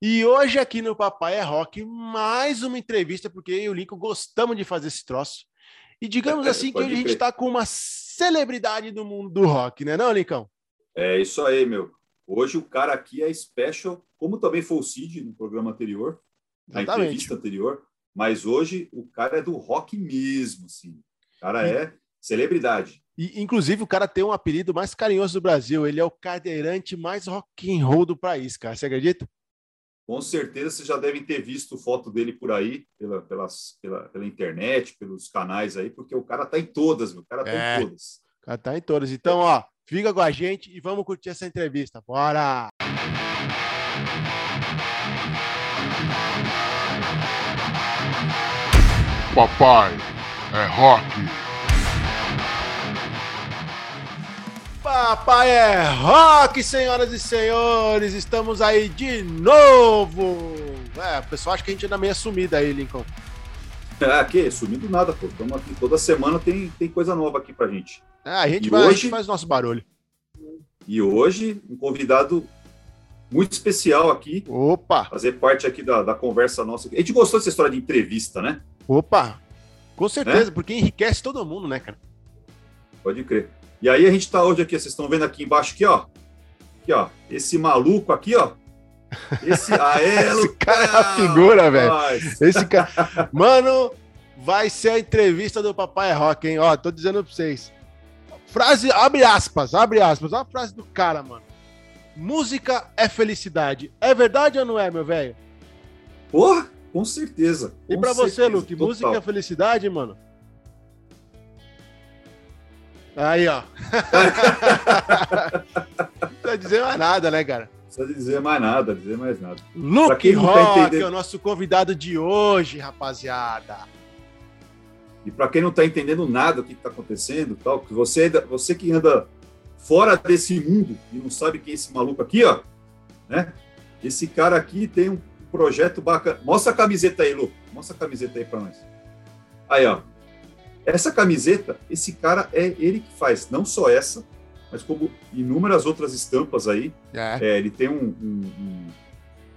E hoje aqui no Papai é Rock, mais uma entrevista, porque eu e o Lincoln gostamos de fazer esse troço. E digamos assim que a gente está com uma celebridade do mundo do rock, né, não, Lincoln? É isso aí, meu. Hoje o cara aqui é special, como também foi o Cid no programa anterior, na Exatamente. entrevista anterior, mas hoje o cara é do rock mesmo, sim. O cara é celebridade. E, inclusive, o cara tem um apelido mais carinhoso do Brasil. Ele é o cadeirante mais rock and roll do país, cara. Você acredita? Com certeza vocês já devem ter visto foto dele por aí, pela, pelas, pela, pela internet, pelos canais aí, porque o cara tá em todas, meu. O cara tá é, em todas. O cara tá em todas. Então, ó, fica com a gente e vamos curtir essa entrevista. Bora! Papai é rock. Papai é rock, senhoras e senhores. Estamos aí de novo. É, o pessoal acha que a gente anda meio sumida aí, Lincoln. Ah, que? Sumido nada, pô. Estamos aqui toda semana tem, tem coisa nova aqui pra gente. É, a gente, vai, hoje, a gente faz nosso barulho. E hoje, um convidado muito especial aqui. Opa! Fazer parte aqui da, da conversa nossa. A gente gostou dessa história de entrevista, né? Opa! Com certeza, é? porque enriquece todo mundo, né, cara? Pode crer. E aí a gente está hoje aqui, vocês estão vendo aqui embaixo aqui, ó. Aqui, ó. Esse maluco aqui, ó. Esse, aelo, Esse cara é a figura, velho. Esse cara. Mano, vai ser a entrevista do Papai Rock, hein? Ó, tô dizendo pra vocês. Frase, abre aspas, abre aspas. Olha a frase do cara, mano. Música é felicidade. É verdade ou não é, meu velho? Porra, com certeza. Com e pra você, Luke, total. música é felicidade, mano? Aí, ó. não precisa dizer mais nada, né, cara? Não precisa dizer mais nada, dizer mais nada. Luke tá Rock entendendo... é o nosso convidado de hoje, rapaziada. E para quem não está entendendo nada do que está acontecendo, tal, que você, você que anda fora desse mundo e não sabe quem é esse maluco aqui, ó, né? Esse cara aqui tem um projeto bacana. Mostra a camiseta aí, Lu. Mostra a camiseta aí para nós. Aí, ó. Essa camiseta, esse cara é ele que faz, não só essa, mas como inúmeras outras estampas aí. É. É, ele tem um, um,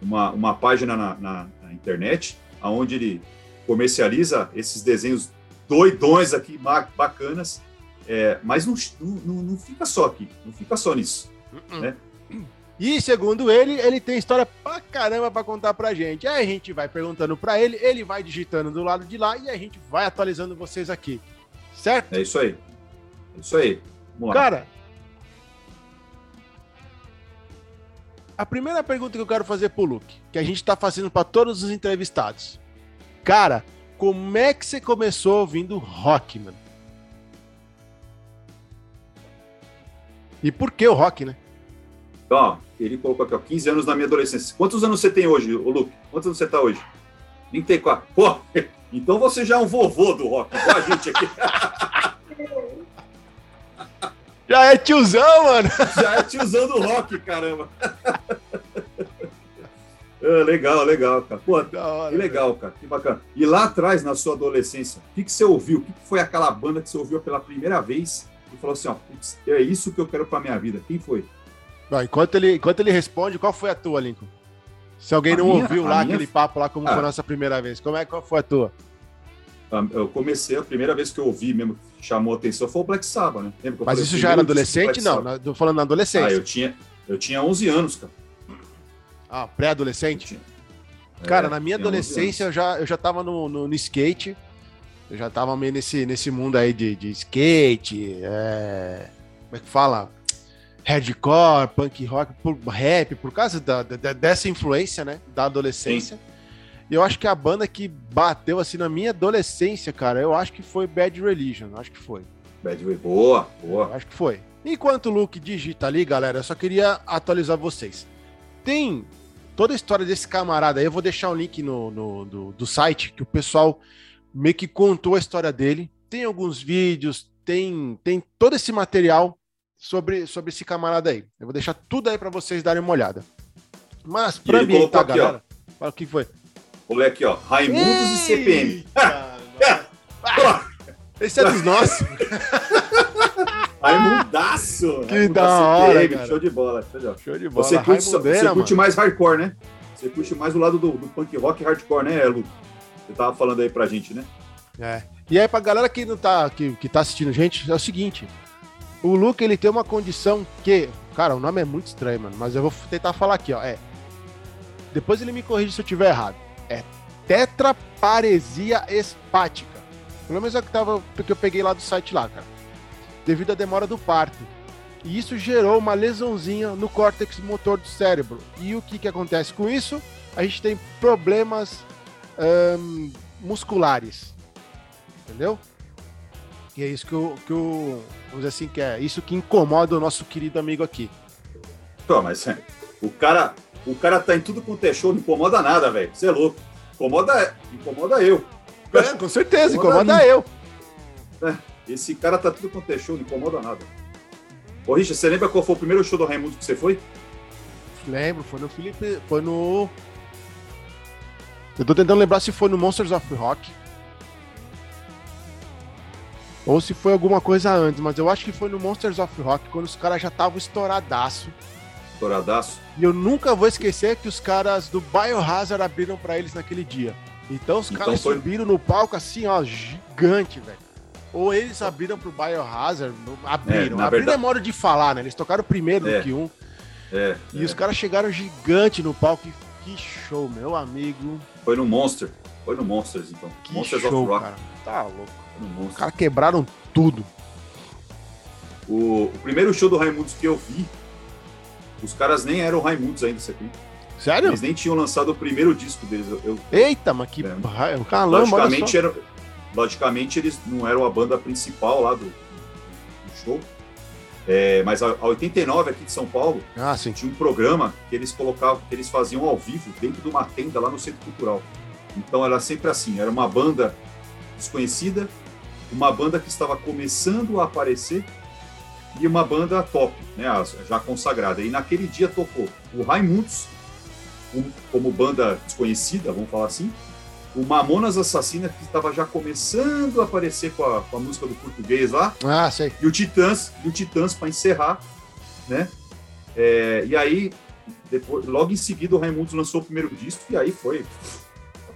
uma, uma página na, na, na internet, onde ele comercializa esses desenhos doidões aqui, bacanas, é, mas não, não, não, fica só aqui, não fica só nisso. Uh -uh. Né? E segundo ele, ele tem história pra caramba pra contar pra gente. Aí a gente vai perguntando pra ele, ele vai digitando do lado de lá e a gente vai atualizando vocês aqui. Certo? É isso aí. É isso aí. Vamos. Cara, a primeira pergunta que eu quero fazer pro Luke, que a gente tá fazendo para todos os entrevistados. Cara, como é que você começou ouvindo rock, mano? E por que o rock, né? Ó, ele colocou aqui, ó, 15 anos na minha adolescência. Quantos anos você tem hoje, ô Luke? Quantos anos você tá hoje? 34. Pô, então você já é um vovô do rock, igual a gente aqui. Já é tiozão, mano. Já é tiozão do rock, caramba. É, legal, legal, cara. Pô, hora, que legal, cara. Que bacana. E lá atrás, na sua adolescência, o que, que você ouviu? O que, que foi aquela banda que você ouviu pela primeira vez e falou assim, ó, é isso que eu quero pra minha vida? Quem foi? Enquanto, ele, enquanto ele responde, qual foi a tua, Lincoln? Se alguém a não minha, ouviu lá minha... aquele papo lá como ah. foi a nossa primeira vez, como é qual foi a tua? Ah, eu comecei, a primeira vez que eu ouvi mesmo, chamou a atenção, foi o Black Sabbath, né? Mas falei, isso já era adolescente? Não, tô falando na adolescência. Ah, eu tinha, eu tinha 11 anos, cara. Ah, pré-adolescente? Cara, é, na minha adolescência eu já, eu já tava no, no, no, skate, eu já tava meio nesse, nesse mundo aí de, de skate, é... como é que fala? Hardcore, punk rock, por rap, por causa da, da, dessa influência, né, da adolescência. Sim. E eu acho que a banda que bateu assim na minha adolescência, cara, eu acho que foi Bad Religion, acho que foi. Bad Religion, boa, boa. Eu acho que foi. Enquanto o Luke digita ali, galera, eu só queria atualizar vocês. Tem toda a história desse camarada aí, eu vou deixar o um link no, no do, do site que o pessoal meio que contou a história dele. Tem alguns vídeos, tem, tem todo esse material sobre, sobre esse camarada aí. Eu vou deixar tudo aí para vocês darem uma olhada. Mas para ambientar, aqui, galera, ó. o que foi? Olha aqui, ó. Raimundos Eita, e CPM. Esse é dos nossos. Raimundaço. Que da hora, Show de bola. Show de bola. Show de bola. Você curte, você curte mais hardcore, né? Você curte mais o lado do, do punk rock hardcore, né, Lu? Você tava falando aí pra gente, né? É. E aí, pra galera que não tá, que, que tá assistindo gente, é o seguinte. O Luke, ele tem uma condição que... Cara, o nome é muito estranho, mano. Mas eu vou tentar falar aqui, ó. É... Depois ele me corrige se eu tiver errado. É tetraparesia espática. Pelo menos é o que, tava, que eu peguei lá do site lá, cara. Devido à demora do parto. E isso gerou uma lesãozinha no córtex motor do cérebro. E o que, que acontece com isso? A gente tem problemas hum, musculares. Entendeu? E é isso que o, que o. Vamos dizer assim, que é isso que incomoda o nosso querido amigo aqui. Pô, mas é, o cara, o cara tá em tudo quanto é show, não incomoda nada, velho. Você é louco. Incomoda, incomoda eu. É, com certeza, incomoda, incomoda eu. É, esse cara tá tudo quanto é show, não incomoda nada. Ô, Richard, você lembra qual foi o primeiro show do Raimundo que você foi? Lembro, foi no Felipe. Foi no. Eu tô tentando lembrar se foi no Monsters of Rock. Ou se foi alguma coisa antes, mas eu acho que foi no Monsters of Rock, quando os caras já estavam estouradaço. Estouradaço? E eu nunca vou esquecer que os caras do Biohazard abriram para eles naquele dia. Então os então caras foi... subiram no palco assim, ó, gigante, velho. Ou eles abriram pro Biohazard, abriram. É, abriram verdade... é modo de falar, né? Eles tocaram primeiro é. do que um. É, e é. os caras chegaram gigante no palco. Que show, meu amigo. Foi no Monster. Foi no Monsters, então. Que Monsters show, of Rock. Cara. Tá louco. Os caras quebraram tudo. O, o, primeiro show do Raimundos que eu vi, os caras nem eram Raimundos ainda, você acredita? Sério? Eles nem tinham lançado o primeiro disco deles. Eu, eu, Eita, mas que. É. Caramba, logicamente, era, logicamente, eles não eram a banda principal lá do, do show. É, mas a, a 89 aqui de São Paulo ah, tinha um programa que eles colocavam, que eles faziam ao vivo dentro de uma tenda lá no Centro Cultural. Então era sempre assim, era uma banda desconhecida, uma banda que estava começando a aparecer e uma banda top, né, já consagrada. E naquele dia tocou o Raimundos, como banda desconhecida, vamos falar assim, o Mamonas Assassina, que estava já começando a aparecer com a, com a, música do português lá. Ah, sei. E o Titãs, e o Titãs para encerrar, né? É, e aí, depois, logo em seguida, o Raimundos lançou o primeiro disco, e aí foi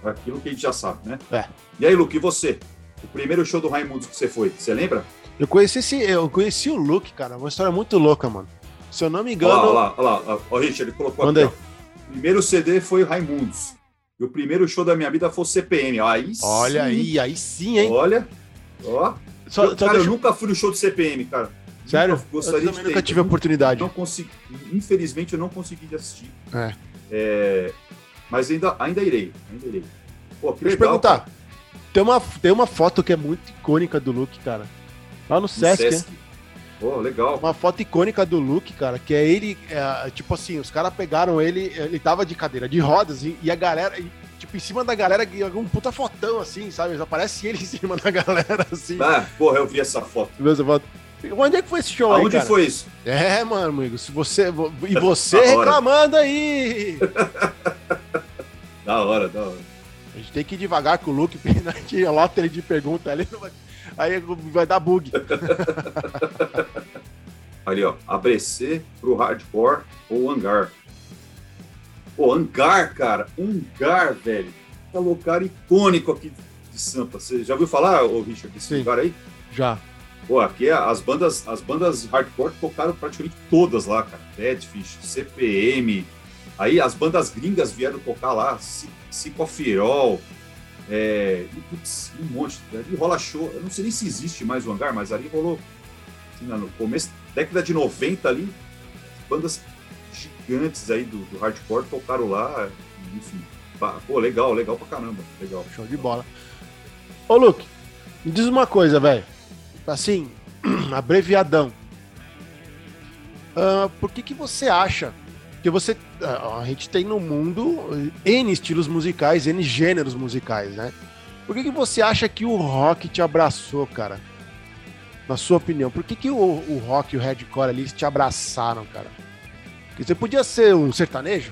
aquilo que a gente já sabe, né? É. E aí, Luke, e você? O primeiro show do Raimundos que você foi, você lembra? Eu conheci esse, eu conheci o Luke, cara, uma história muito louca, mano. Se eu não me engano. Olha lá, olha lá, olha lá. Ó, Richard, ele colocou Mandei. aqui. Ó. Primeiro CD foi o Raimundos. E o primeiro show da minha vida foi o CPM. Aí Olha sim. aí, aí sim, hein? Olha, ó. Só, eu, cara, eu nunca fui no show do CPM, cara. Sério? Nunca, gostaria eu de ter. nunca tive a oportunidade. Não consegui, infelizmente, eu não consegui assistir. É. é. mas ainda, ainda irei, ainda irei. Pô, que Deixa eu perguntar. Tem uma, tem uma foto que é muito icônica do Luke, cara. Lá no Sesc. Sesc. Pô, legal. Uma foto icônica do Luke, cara, que é ele, é, tipo assim, os caras pegaram ele, ele tava de cadeira de rodas e, e a galera, e, tipo, em cima da galera, um puta fotão, assim, sabe? Aparece ele em cima da galera, assim. Ah, porra, eu vi essa foto. Viu essa foto? Onde é que foi esse show Aonde aí, cara? foi isso? É, mano, amigo, se você... E você reclamando aí! da hora, da hora. A gente tem que ir devagar com o Luke, porque a gente lota ele de pergunta ali, aí vai dar bug. Ali, ó, ABC pro hardcore ou hangar. Pô, hangar, cara, hangar, velho. Tá lugar icônico aqui de Sampa. Você já ouviu falar, ô Richard, desse Sim, lugar aí? Já. Pô, aqui é as bandas, as bandas hardcore tocaram praticamente todas lá, cara. Deadfish, CPM. Aí as bandas gringas vieram tocar lá, Psicofirol, é, e, putz, um monte. Ali rola show. Eu não sei nem se existe mais o hangar, mas ali rolou assim, no começo, década de 90 ali, bandas gigantes aí do, do hardcore tocaram lá, enfim. Pô, legal, legal pra caramba. Legal. Show de bola. Ô, Luke, me diz uma coisa, velho. Assim, abreviadão. Uh, por que, que você acha que você. A gente tem no mundo N estilos musicais, N gêneros musicais, né? Por que, que você acha que o rock te abraçou, cara? Na sua opinião, por que, que o, o rock e o hardcore ali te abraçaram, cara? Porque você podia ser um sertanejo?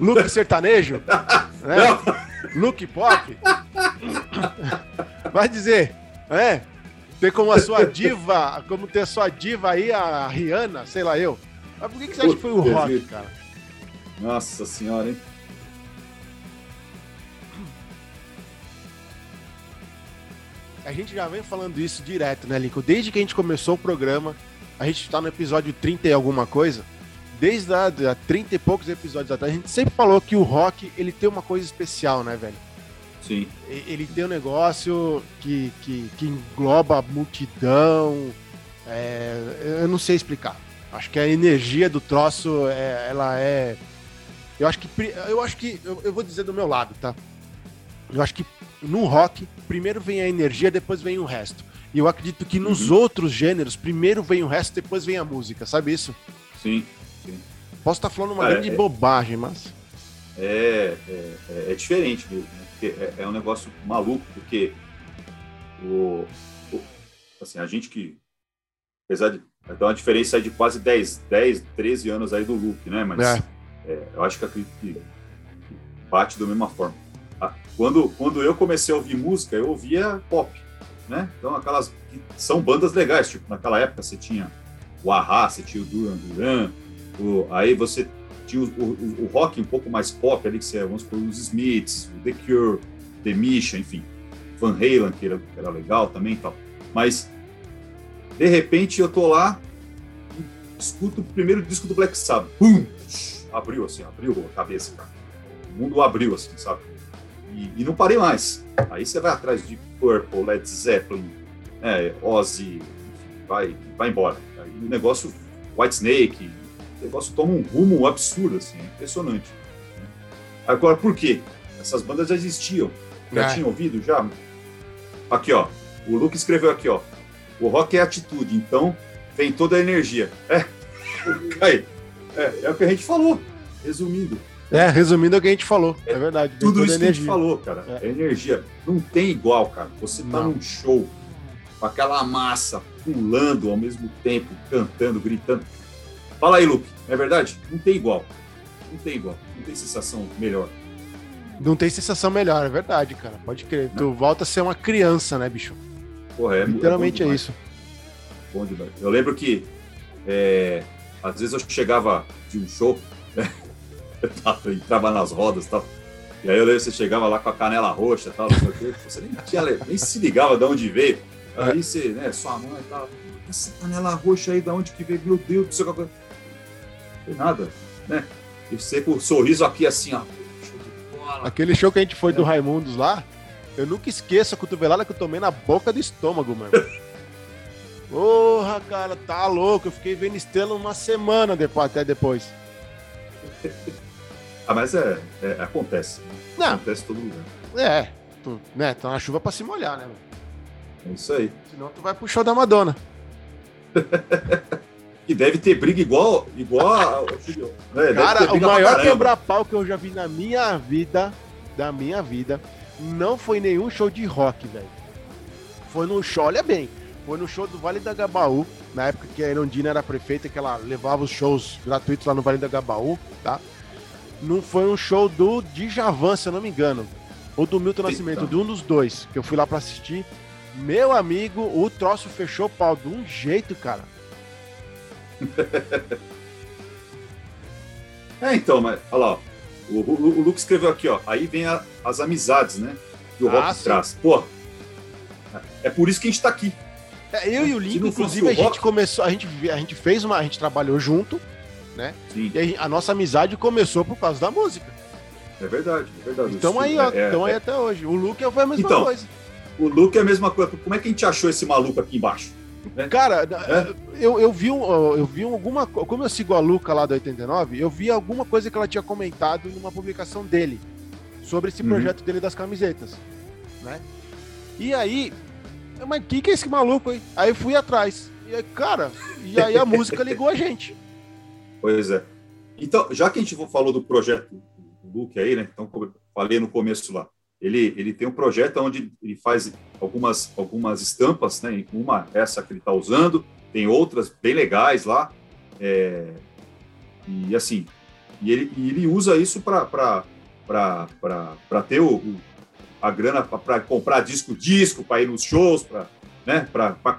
Look sertanejo? né? Look pop? Vai dizer, é? Ter como a sua diva, como ter a sua diva aí, a Rihanna, sei lá eu. Mas por que, que você acha que foi o rock, cara? Nossa senhora, hein? A gente já vem falando isso direto, né, Lincoln? Desde que a gente começou o programa, a gente tá no episódio 30 e alguma coisa. Desde a, a 30 e poucos episódios atrás, a gente sempre falou que o rock ele tem uma coisa especial, né, velho? Sim. Ele tem um negócio que, que, que engloba a multidão. É, eu não sei explicar. Acho que a energia do troço, é, ela é. Eu acho que. Eu acho que. Eu, eu vou dizer do meu lado, tá? Eu acho que no rock, primeiro vem a energia, depois vem o resto. E eu acredito que nos uhum. outros gêneros, primeiro vem o resto, depois vem a música, sabe isso? Sim, sim. Posso estar falando uma grande é, bobagem, mas. É, é, é, é diferente mesmo, né? Porque é, é, um negócio maluco, porque o, o, assim, a gente que, apesar de então uma diferença aí de quase 10, 10, 13 anos aí do Luke, né? Mas é. É, eu acho que acredito que bate da mesma forma. Quando, quando eu comecei a ouvir música, eu ouvia pop, né? Então, aquelas que são bandas legais, tipo, naquela época você tinha o Ahá, você tinha o Duran Duran, o, aí você tinha o, o, o, rock um pouco mais pop ali, que você, vamos supor, os Smiths, o The Cure, The Mission, enfim, Van Halen, que era, que era legal também e tal. Mas, de repente, eu tô lá, escuto o primeiro disco do Black Sabbath, pum, abriu assim, abriu a cabeça, cara. O mundo abriu assim, sabe? E, e, não parei mais. Aí você vai atrás de Purple, Led Zeppelin, é, Ozzy, vai, vai embora. Aí o negócio, White Snake, o negócio toma um rumo absurdo, assim, impressionante. Agora, por quê? Essas bandas já existiam, já é. tinham ouvido, já. Aqui, ó, o Luke escreveu aqui, ó, o rock é atitude, então vem toda a energia. É, cai. É, é o que a gente falou, resumindo. É, resumindo é o que a gente falou, é, é verdade. Tudo isso que a gente falou, cara. É. é. energia. Não tem igual, cara. Você tá Não. num show com aquela massa pulando ao mesmo tempo, cantando, gritando. Fala aí, Luke. É verdade? Não tem igual. Não tem igual. Não tem sensação melhor. Não tem sensação melhor, é verdade, cara. Pode crer. Não. Tu volta a ser uma criança, né, bicho? Porra, é, Literalmente é, é isso. Bom demais. Eu lembro que é, às vezes eu chegava de um show, né? entrava nas rodas e tal. E aí eu lembro que você chegava lá com a canela roxa tal, não sei o quê, você nem, tinha, nem se ligava de onde veio. Aí você, né, sua mãe e tal, essa canela roxa aí, de onde que veio? Meu Deus do céu, não tem nada, né? E você com o sorriso aqui assim, ó. Aquele show que a gente foi é. do Raimundos lá, eu nunca esqueço a cotovelada que eu tomei na boca do estômago, mano. Porra, cara, tá louco. Eu fiquei vendo estrela uma semana depois, até depois. Ah, mas é, é acontece. Não. Acontece todo lugar. É, tu, né? Tá na chuva pra se molhar, né? É isso aí. Senão tu vai pro show da Madonna. e deve ter briga igual, igual né? Cara, o maior quebra-pau que eu já vi na minha vida, da minha vida, não foi nenhum show de rock, velho. Foi no show, olha bem, foi no show do Vale da Gabaú, na época que a Irondina era prefeita, que ela levava os shows gratuitos lá no Vale da Gabaú, tá? não foi um show do Djavan, se eu não me engano. Ou do Milton Nascimento, de um dos dois, que eu fui lá para assistir. Meu amigo, o troço fechou pau de um jeito, cara. é, então, mas olha lá, o, o, o Luke escreveu aqui, ó. Aí vem a, as amizades, né? Que o ah, rock sim. traz. Pô, é por isso que a gente tá aqui. É, eu e o Link, inclusive, a gente começou, a gente, a gente fez uma, a gente trabalhou junto, né? Sim. E a, a, nossa amizade começou por causa da música. É verdade, é verdade. Então aí, ó, é, então é, aí até hoje. O Luke foi a mesma então, coisa. O Luke é a mesma coisa. Como é que a gente achou esse maluco aqui embaixo? Né? Cara, é? eu, eu vi um, eu vi alguma como eu sigo a Luca lá do 89, eu vi alguma coisa que ela tinha comentado numa publicação dele sobre esse uhum. projeto dele das camisetas, né? E aí, mas que que é esse maluco aí? Aí eu fui atrás. E aí, cara, e aí a música ligou a gente. Pois é. Então, já que a gente falou do projeto do Luke aí, né? Então, como eu falei no começo lá, ele, ele tem um projeto onde ele faz algumas, algumas estampas, né? Uma, essa que ele está usando, tem outras bem legais lá. É, e assim, e ele, e ele usa isso para ter o, o, a grana para comprar disco disco, para ir nos shows, para né,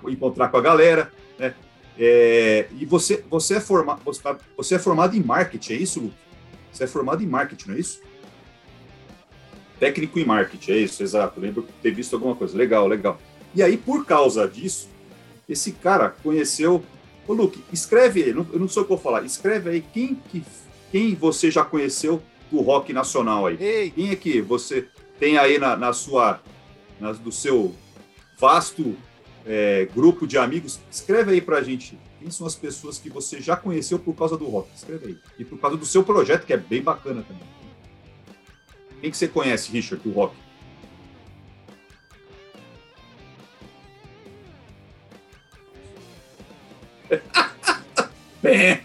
encontrar com a galera. Né? É, e você, você, é forma, você é formado em marketing, é isso, Luke? Você é formado em marketing, não é isso? Técnico em marketing, é isso, exato. Lembro ter visto alguma coisa. Legal, legal. E aí, por causa disso, esse cara conheceu. Ô, Luke, escreve aí, eu não sei o que eu vou falar. Escreve aí quem, que, quem você já conheceu do rock nacional aí. Ei, Quem é que você tem aí na, na sua. Na, do seu vasto é, grupo de amigos? Escreve aí pra gente. Quem são as pessoas que você já conheceu por causa do rock? Escreve aí. E por causa do seu projeto, que é bem bacana também. Quem que você conhece, Richard, do rock? Bem,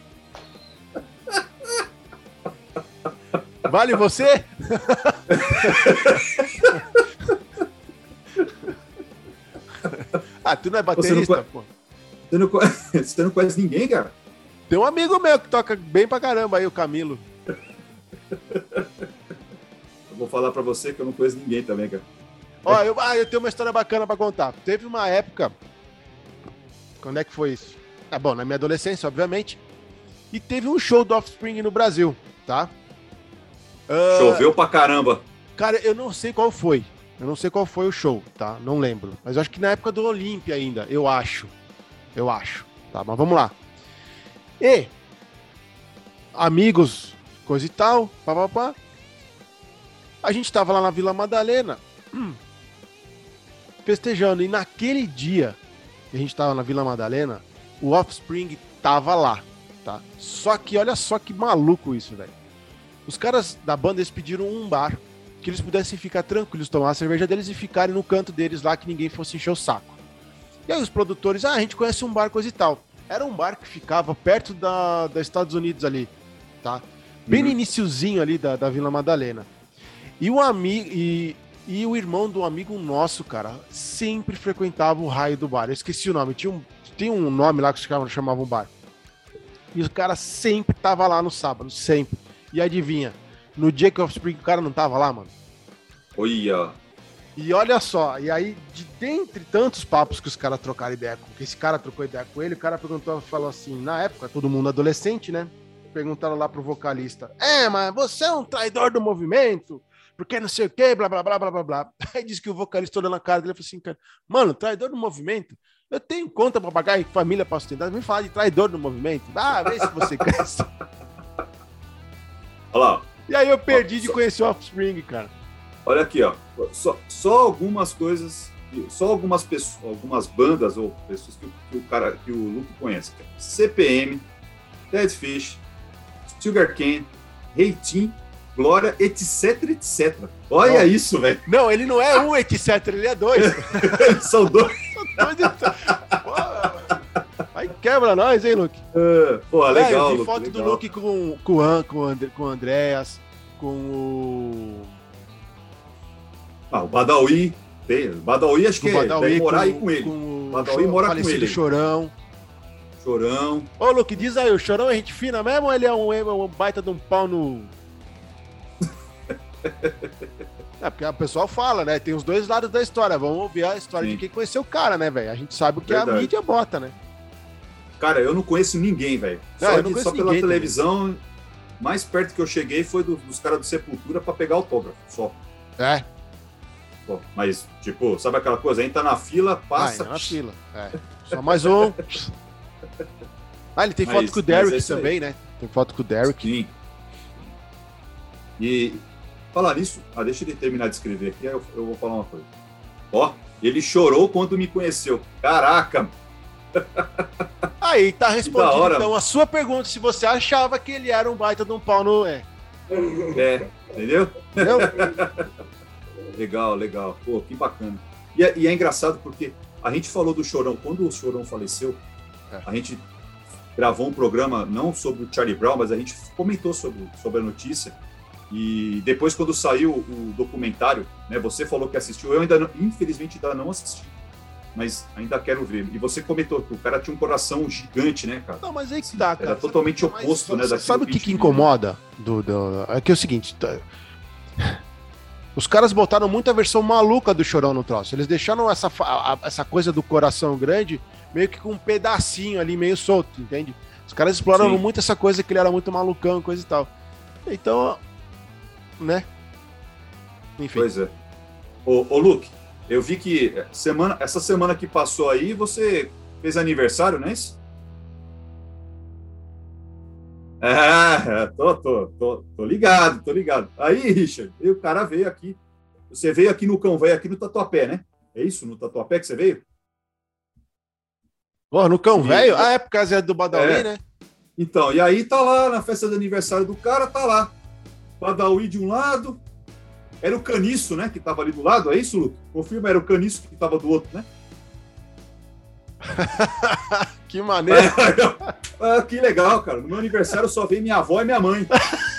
vale você? ah, tu não é baterista, pô. você não, conhece, você não conhece ninguém, cara? Tem um amigo meu que toca bem pra caramba aí, o Camilo. Eu vou falar pra você que eu não conheço ninguém também, cara. Ó, eu, ah, eu tenho uma história bacana pra contar. Teve uma época. Quando é que foi isso? Ah, bom, na minha adolescência, obviamente. E teve um show do Offspring no Brasil, tá? Ah, Choveu pra caramba. Cara, eu não sei qual foi. Eu não sei qual foi o show, tá? Não lembro. Mas eu acho que na época do Olímpia ainda, eu acho. Eu acho. Tá, mas vamos lá. E amigos, coisa e tal, papapá. A gente tava lá na Vila Madalena hum, festejando. E naquele dia que a gente tava na Vila Madalena, o Offspring tava lá, tá? Só que olha só que maluco isso, velho. Os caras da banda eles pediram um bar que eles pudessem ficar tranquilos, tomar a cerveja deles e ficarem no canto deles lá que ninguém fosse encher o saco. E aí os produtores, ah, a gente conhece um bar, coisa e tal. Era um bar que ficava perto da, da Estados Unidos ali, tá? Bem no Uhum. iniciozinho ali da, da Vila Madalena. E o amigo e, e o irmão do amigo nosso, cara, sempre frequentava o raio do bar. Eu esqueci o nome, tinha um, tem um nome lá que os caras chamavam bar. E o cara sempre tava lá no sábado, sempre. E adivinha, no dia que o Offspring o cara não tava lá, mano. Olha. E olha só, e aí, de dentre tantos papos que os caras trocaram ideia com, que esse cara trocou ideia com ele, o cara perguntou, falou assim, na época, todo mundo adolescente, né? Perguntaram lá pro vocalista, é, mas você é um traidor do movimento, porque não sei o que, blá, blá, blá, blá, blá, blá. Aí disse que o vocalista olhando na cara dele, falou assim, cara, mano, traidor do movimento? Eu tenho conta pra pagar e família pra sustentar, vem falar de traidor do movimento? Ah, vê se você cresce. Olha lá. E aí eu perdi de conhecer o Offspring, cara. Olha aqui, ó. Só, só algumas coisas, só algumas pessoas, algumas bandas ou pessoas que, o- que o cara, que o Luke conhece. cara. CPM, Dead Fish, Sugar Cane, Reitinho, Glória, etc, etc. Olha isso, velho. Não, ele não é um etc, ele é dois. São dois. Dois etc. Pô, Aí quebra nós, hein, Luke? Ah, Pô, legal, eu vi Luke, foto do legal. Luke com, com, o An- com, o André, com o Andréas, com o. Ah, o Badawi, tem, Badawi acho que Badawi, deve morar aí com ele. Com o Badawi mora com ele. Chorão. Chorão. Ô, Luke, diz aí, o Chorão é gente fina mesmo ou ele é um, é um baita de um pau no. É, porque o pessoal fala, né? Tem os dois lados da história. Vamos ouvir a história Sim. de quem conheceu o cara, né, velho? A gente sabe o que a Verdade. mídia bota, né? Cara, eu não conheço ninguém, velho. Só, eu não só pela ninguém também. televisão, mais perto que eu cheguei foi do- dos caras do Sepultura pra pegar autógrafo, só. É, Mas, tipo, sabe aquela coisa? Entra na fila, passa. Vai, na fila. É. Só mais um. Ah, ele tem Mas- foto com o Derek é isso aí. também, né? Tem foto com o Derek. Sim. E falar nisso, ah, deixa ele terminar de escrever aqui, aí eu, eu vou falar uma coisa. Ó, ele chorou quando me conheceu. Caraca! Aí tá respondido, então, a sua pergunta, se você achava que ele era um baita de um pau no... É, É, entendeu? entendeu? Legal, legal. Pô, que bacana. E é, e é engraçado porque a gente falou do Chorão. Quando o Chorão faleceu, É. a gente gravou um programa não sobre o Charlie Brown, mas a gente comentou sobre, sobre a notícia. E depois, quando saiu o documentário, né, você falou que assistiu. Eu ainda, não, infelizmente, ainda não assisti. Mas ainda quero ver. E você comentou que o cara tinha um coração gigante, né, cara? Não, mas aí que tá, cara. Era totalmente Mas oposto, né? Sabe, o que que, incomoda? Do, do- é que é o seguinte, tá- os caras botaram muita versão maluca do Chorão no troço. Eles deixaram essa, a- essa coisa do coração grande meio que com um pedacinho ali meio solto, entende? Os caras exploraram Sim. muito essa coisa que ele era muito malucão, coisa e tal. Então, né? Enfim. Pois é. Ô, ô Luke, eu vi que semana, essa semana que passou aí, você fez aniversário, não é isso? É, tô, tô, tô, tô ligado, tô ligado. Aí, Richard, o cara veio aqui. Você veio aqui no Cão veio aqui no Tatuapé, né? É isso? No Tatuapé que você veio? Pô, no Cão Velho? Ah, é por causa do Badawi, é. né? Então, e aí tá lá na festa de aniversário do cara, tá lá. Badawi de um lado, era o caniço, né? Que tava ali do lado, é isso, Luke? Confirma, era o caniço que tava do outro, né? que maneiro. ah, que legal, cara. No meu aniversário só vem minha avó e minha mãe.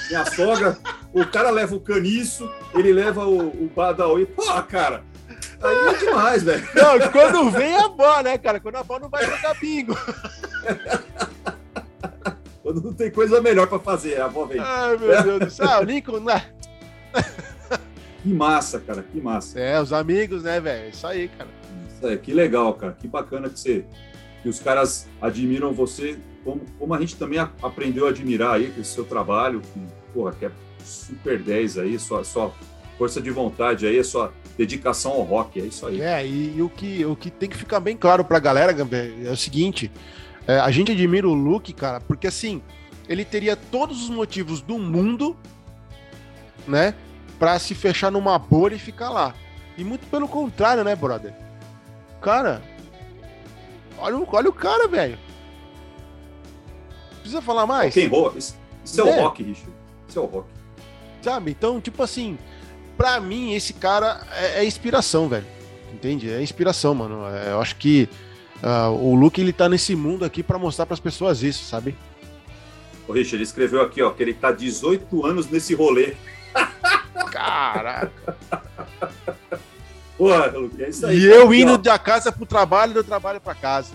Minha sogra. O cara leva o caniço, ele leva o, o Badawi. Pô, cara. Aí é demais, velho. Não, quando vem a avó, né, cara? Quando a avó não vai jogar bingo. quando não tem coisa melhor pra fazer, a avó vem. Ai, meu Deus do céu. Ah, Lincoln, né? Que massa, cara, que massa. É, os amigos, né, velho? Isso aí, cara. Isso aí, que legal, cara. Que bacana que você. Que os caras admiram você, como, como a gente também aprendeu a admirar aí com o seu trabalho, que, porra, que é super 10 aí, sua, sua força de vontade aí, sua dedicação ao rock, é isso aí. É, e, e o, que, o que tem que ficar bem claro pra galera, Gambé, é o seguinte: é, a gente admira o Luke, cara, porque assim, ele teria todos os motivos do mundo, né? Para se fechar numa bolha e ficar lá. E muito pelo contrário, né, brother? Cara, olha, olha o cara, velho. Precisa falar mais? Quem rock? Isso, é. é o rock, Richard. Isso é o rock. Sabe? Então, tipo assim, pra mim, esse cara é, é inspiração, velho. Entende? É inspiração, mano. É, eu acho que uh, o Luke, ele tá nesse mundo aqui para mostrar para as pessoas isso, sabe? O Richard, ele escreveu aqui, ó, que ele tá 18 anos nesse rolê. Caraca. Pô, Luke, é isso aí. E eu indo da casa pro trabalho e do trabalho pra casa.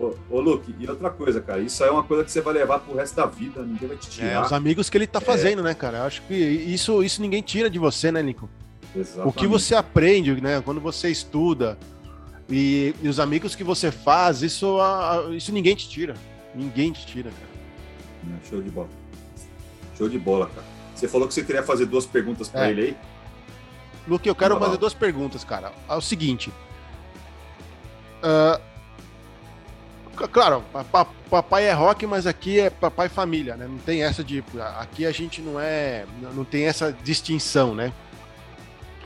Ô, ô, Luke, e outra coisa, cara, isso aí é uma coisa que você vai levar pro resto da vida, ninguém vai te tirar. É, os amigos que ele tá é. fazendo, é. né, cara? Eu acho que isso, isso ninguém tira de você, né, Nico? Exatamente. O que você aprende, né, quando você estuda e, e os amigos que você faz, isso, isso ninguém te tira. Ninguém te tira, cara. Show de bola. Show de bola, cara. Você falou que você queria fazer duas perguntas para é. ele aí. Luke, eu quero fazer duas perguntas, cara. É o seguinte. Uh, claro, papai é rock, mas aqui é papai família, né? Não tem essa de. Aqui a gente não é. Não tem essa distinção, né?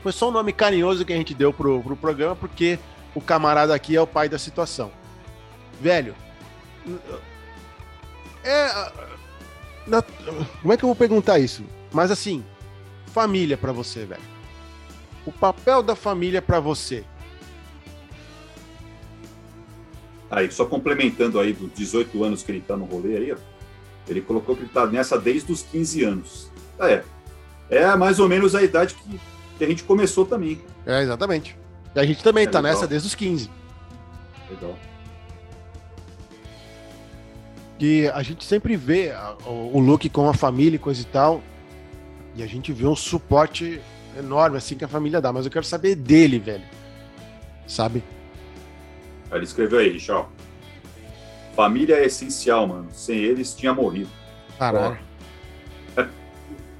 Foi só um nome carinhoso que a gente deu pro, pro programa, porque o camarada aqui é o pai da situação. Velho. É. Na, como é que eu vou perguntar isso? Mas assim, família para você, velho. O papel da família para você. Aí, só complementando aí dos 18 anos que ele tá no rolê aí, ó, ele colocou que ele tá nessa desde os 15 anos. É, é mais ou menos a idade que, que a gente começou também. É, exatamente. E a gente também é tá legal. nessa desde os 15. Legal. E a gente sempre vê o Luke com a família e coisa e tal. E a gente vê um suporte enorme, assim, que a família dá. Mas eu quero saber dele, velho. Sabe? Ele escreveu aí, Richard. Família é essencial, mano. Sem eles, tinha morrido. Caralho.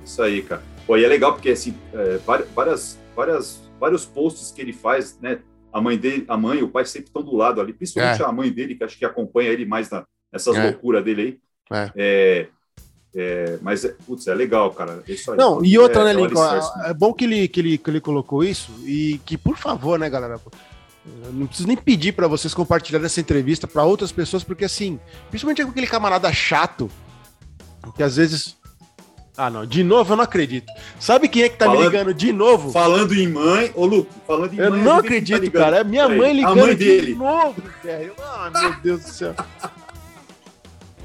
Isso aí, cara. Pô, e é legal porque, assim, é, várias, várias, vários posts que ele faz, né? A mãe dele, a mãe e o pai sempre estão do lado ali, principalmente é. a mãe dele, que acho que acompanha ele mais na, nessas é. loucuras dele aí. É. é é, mas, putz, é legal, cara. Aí, Não, e outra, é, né, Lincoln? É, é bom que ele, que, ele, que ele colocou isso e que, por favor, né, galera? Não preciso nem pedir para vocês compartilharem essa entrevista para outras pessoas, porque assim, principalmente com aquele camarada chato, que às vezes. Ah, não, de novo eu não acredito. Sabe quem é que tá falando, me ligando de novo? Falando em mãe, ô Luke, falando em eu mãe. Eu não acredito, tá cara. É minha mãe ligando a mãe dele. de novo, velho. Ah, meu Deus do céu.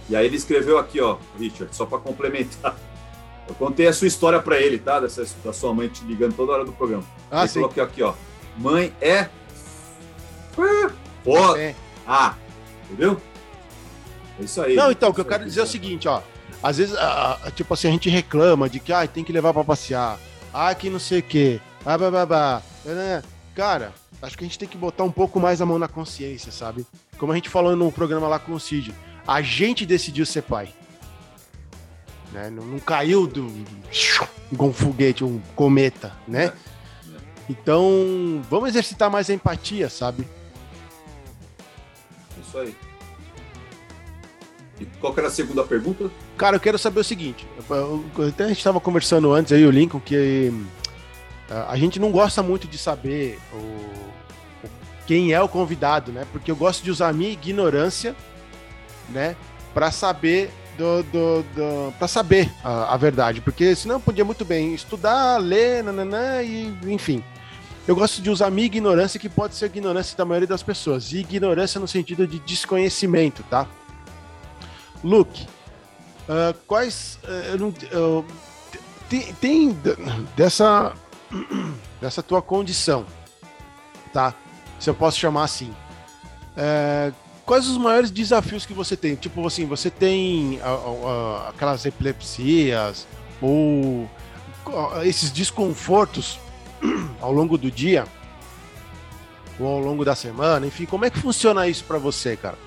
E aí ele escreveu aqui, ó, Richard, só para complementar. Eu contei a sua história para ele, tá? Dessa, da sua mãe te ligando toda hora do programa. Ah, ele sim. coloquei aqui, ó. Mãe é. Ó. É. Ah, entendeu? É isso aí. Não, então, o que eu quero dizer é o seguinte, ó. Às vezes, tipo assim, a gente reclama de que ah, tem que levar para passear. Ah, que não sei o quê. Ah, babá. Cara, acho que a gente tem que botar um pouco mais a mão na consciência, sabe? Como a gente falou no programa lá com o Cid a gente decidiu ser pai. né? Não, não caiu do com um foguete, um cometa, né? Então, vamos exercitar mais a empatia, sabe? Isso aí. E qual que era a segunda pergunta? Cara, eu quero saber o seguinte. Até a gente estava conversando antes aí, o Lincoln, que a gente não gosta muito de saber o, quem é o convidado, né? Porque eu gosto de usar a minha ignorância, né? Para saber do, do, do para saber a, a, verdade, porque senão podia muito bem estudar, ler, nananã, e enfim. Eu gosto de usar a minha ignorância, que pode ser ignorância da maioria das pessoas, e ignorância no sentido de desconhecimento, tá? Luke, uh, quais. Uh, tem, tem, dessa, dessa tua condição, tá? Se eu posso chamar assim. Quais os maiores desafios que você tem? Tipo assim, você tem aquelas epilepsias ou esses desconfortos ao longo do dia ou ao longo da semana, enfim, como é que funciona isso para você, cara?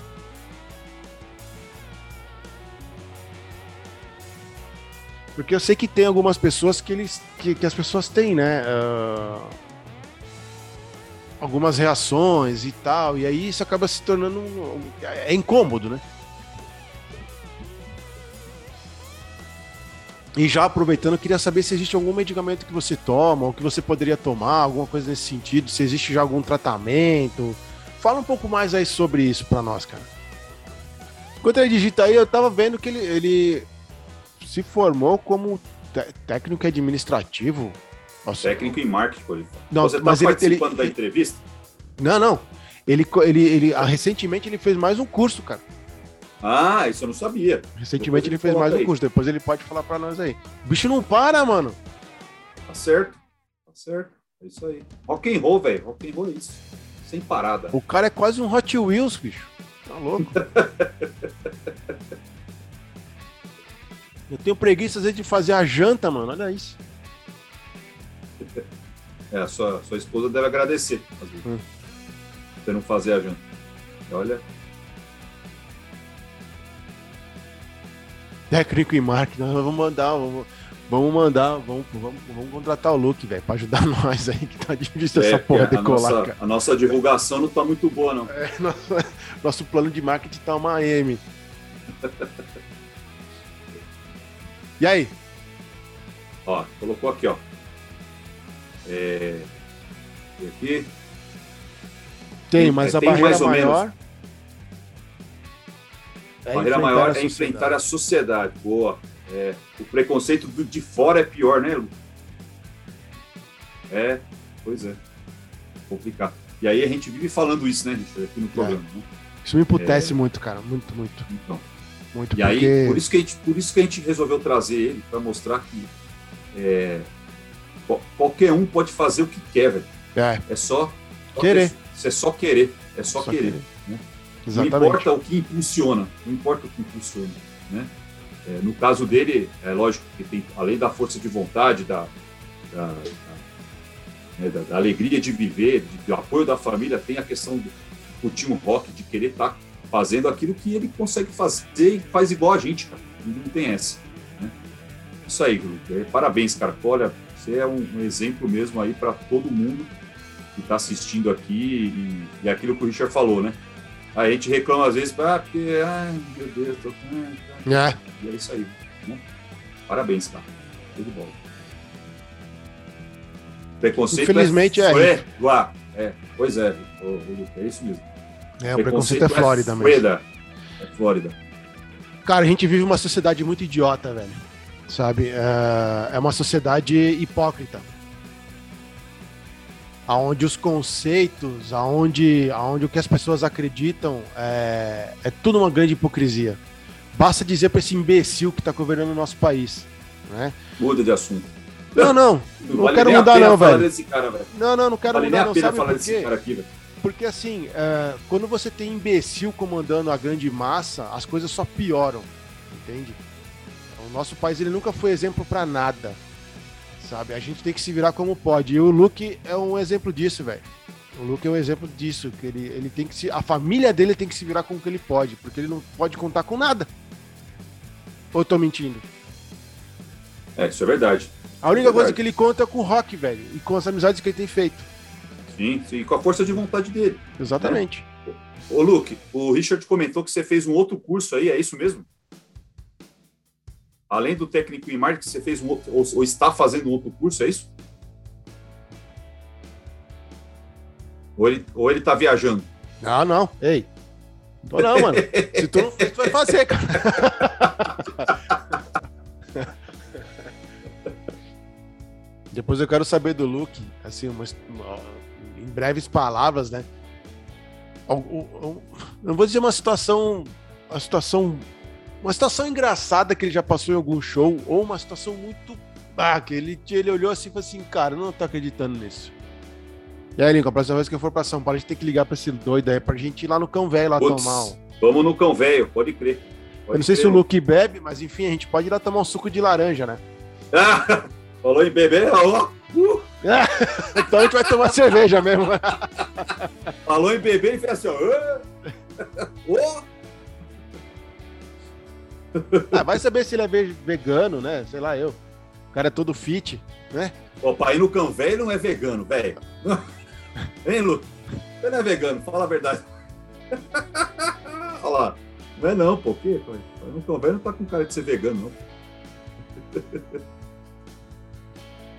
Porque eu sei que tem algumas pessoas que eles que, que as pessoas têm, né? Uh, algumas reações e tal, e aí isso acaba se tornando um, é incômodo, né? E já aproveitando, queria saber se existe algum medicamento que você toma, ou que você poderia tomar, alguma coisa nesse sentido, se existe já algum tratamento. Fala um pouco mais aí sobre isso para nós, cara. Enquanto ele digita aí, eu tava vendo que ele, ele se formou como técnico administrativo. Nossa, técnico em marketing, por exemplo. Não, Você está participando ele, da entrevista? Não, não. Ele, ele, ele, ah, recentemente ele fez mais um curso, cara. Ah, isso eu não sabia. Recentemente ele, ele fez mais aí. um curso, depois ele pode falar para nós aí. O bicho não para, mano. Tá certo. Tá certo. É isso aí. Rock and roll, velho. Rock and roll é isso. Sem parada. O cara é quase um Hot Wheels, bicho. Tá louco. Eu tenho preguiça às vezes de fazer a janta, mano. Olha isso. É, a sua, sua esposa deve agradecer, às vezes. Hum. Você não fazer a janta. Olha. Técnico em marketing, nós vamos mandar, vamos, vamos mandar, vamos, vamos, vamos contratar o Luke, velho, pra ajudar nós aí, que tá difícil é, essa porra de colar. Nossa, a nossa divulgação não tá muito boa, não. É, nosso, nosso plano de marketing tá uma M. E aí? Ó, colocou aqui, ó. É... Aqui. Tem, mas é, a barreira maior. É a barreira maior é enfrentar a sociedade. Boa. É, o preconceito de fora é pior, né, Lu? É, pois é. Complicado. E aí a gente vive falando isso, né, Richard, aqui no é. programa. É. Né? Isso me emputece é... muito, cara. Muito, muito. Então. Muito e porque... aí, por isso, que a gente, por isso que a gente resolveu trazer ele, para mostrar que é, qualquer um pode fazer o que quer, velho. É. é só querer. É só querer. É só, só querer. querer. Né? Não importa o que impulsiona. Não importa o que impulsiona. Né? É, no caso dele, é lógico que tem, além da força de vontade, da, da, da, né, da, da alegria de viver, de, do apoio da família, tem a questão do, do time rock, de querer estar tá fazendo aquilo que ele consegue fazer e faz igual a gente, cara. Não tem essa. Né? Isso aí, Grupo. Parabéns, cara. Olha, você é um, um exemplo mesmo aí para todo mundo que está assistindo aqui e, e, aquilo que o Richard falou, né? A gente reclama às vezes, ah, porque, ai, meu Deus, tô com. É. E é isso aí. Né? Parabéns, cara. Tudo bom. Preconceito Infelizmente é. É, lá. é, pois é, é isso mesmo. É, o preconceito é Flórida é mesmo. É Flórida. Cara, a gente vive uma sociedade muito idiota, velho. Sabe? É, é uma sociedade hipócrita. Aonde os conceitos, aonde, aonde o que as pessoas acreditam é, é tudo uma grande hipocrisia. Basta dizer para esse imbecil que está governando o nosso país. Né? Muda de assunto. Não, não. Não, não vale quero mudar, não, velho. Cara, velho. Não, não, não quero vale mudar, não. Sabe por quê? Aqui, porque assim, é, quando você tem imbecil comandando a grande massa, as coisas só pioram, entende? O nosso país ele nunca foi exemplo para nada, sabe? A gente tem que se virar como pode. E o Luke é um exemplo disso, velho. O Luke é um exemplo disso, que ele, ele tem que se, a família dele tem que se virar como que ele pode, porque ele não pode contar com nada. Ou eu tô mentindo? É, isso é verdade. A única Verdade. coisa que ele conta é com o rock, velho. E com as amizades que ele tem feito. Sim, sim, com a força de vontade dele. Exatamente. Ô, Luke, o Richard comentou que você fez um outro curso aí, é isso mesmo? Além do técnico em marketing, você fez um outro, ou, ou está fazendo um outro curso, é isso? Ou ele, ou ele tá viajando? Não, não. Ei. Tô não, mano. Se tu não fez, tu vai fazer, cara. Depois eu quero saber do Luke, assim, umas, uma- em breves palavras, né? Não vou dizer uma situação. Uma situação. Uma situação engraçada que ele já passou em algum show, ou uma situação muito. Ah, que ele, ele olhou assim e falou assim, cara, eu não tô acreditando nisso. E aí, Lincoln, a próxima vez que eu for pra São Paulo, a gente tem que ligar pra esse doido aí pra gente ir lá no Cão Velho lá Putz, tomar um. Vamos no cão velho, pode crer. Eu não sei se o Luke bebe, mas enfim, a gente pode ir lá tomar um suco de laranja, né? Ah, falou em bebê, ó. Uh, Então a gente vai tomar cerveja mesmo. falou em bebê e fez assim, ó. "Ah". Ah, vai saber se ele é ve- vegano, né? Sei lá, eu. O cara é todo fit, né? Ir no cão velho não é vegano, velho. Hein, Lu? Você não é vegano, fala a verdade. Olha lá. Não é não, pô. O quê? Pô? Pra ir no cão velho não tá com cara de ser vegano, não.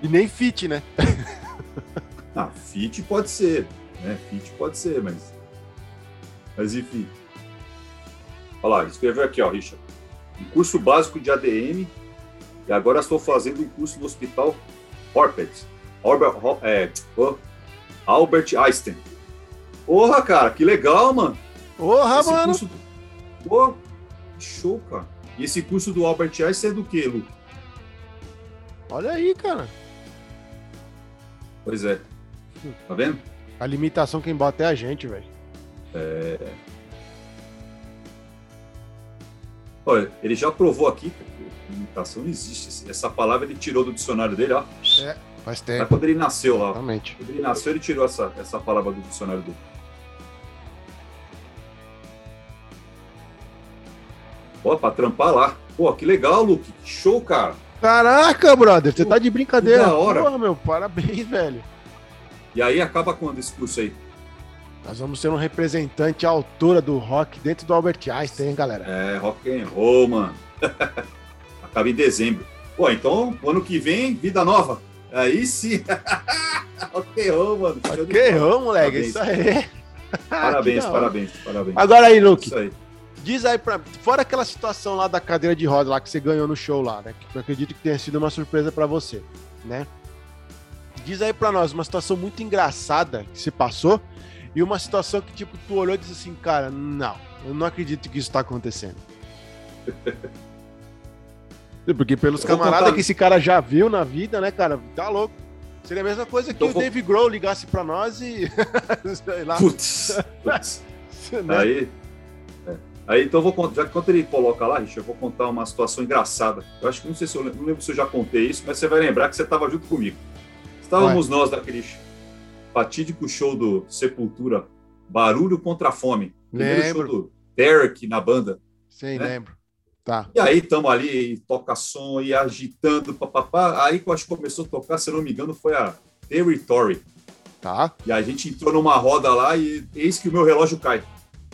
E nem fit, né? Ah, fit pode ser, né? Fit pode ser, mas. Mas enfim. Olha lá, escreveu aqui, ó, Richard. Um curso básico de ADM e agora estou fazendo um curso no hospital Horpet. Albert, é, Albert Einstein. Porra, cara, que legal, mano. Porra, Esse mano. curso que show, cara. E esse curso do Albert Einstein é do quê, Lu? Olha aí, cara. Pois é. Tá vendo? A limitação quem bota é a gente, velho. Olha, ele já provou aqui que limitação não existe. Essa palavra ele tirou do dicionário dele, ó. Faz Lá tempo. quando ele nasceu lá. Exatamente. Quando ele nasceu, ele tirou essa, essa palavra do dicionário dele. Ó, pra trampar lá. Pô, que legal, Luke. Que show, cara. Caraca, brother, você tá de brincadeira. Que da hora. Porra, meu, parabéns, velho. E aí acaba quando esse curso aí? Nós vamos ser um representante à altura do rock dentro do Albert Einstein, hein, galera? É, rock and roll, mano. Acaba em dezembro. Pô, então, ano que vem, vida nova. Aí sim. rock and roll, mano. Que bola. errou, moleque. Parabéns. Isso aí. Parabéns, parabéns, parabéns. Agora aí, Luke. Isso aí. Diz aí pra. Fora aquela situação lá da cadeira de roda lá que você ganhou no show lá, né? Que eu acredito que tenha sido uma surpresa pra você, né? Diz aí pra nós uma situação muito engraçada que se passou e uma situação que, tipo, tu olhou e disse assim, cara, não, eu não acredito que isso tá acontecendo. Porque pelos camaradas contar- que esse cara já viu na vida, né, cara? Tá louco. Seria a mesma coisa que o vou- Dave Grohl ligasse pra nós e. sei lá. Putz, putz. né? Aí, é. aí então eu vou contar, já que quando ele coloca lá, Richard, eu vou contar uma situação engraçada. Eu acho que não sei se eu lembro, não lembro se eu já contei isso, mas você vai lembrar que você estava junto comigo. Estávamos nós daquele fatídico show do Sepultura, Barulho contra a Fome. Primeiro Lembro. show do Derek na banda. Sim, né? lembro. Tá. E aí estamos ali, e toca som e agitando, papapá. Aí que eu acho que começou a tocar, se eu não me engano, foi a Territory. Tá. E a gente entrou numa roda lá e eis que o meu relógio cai.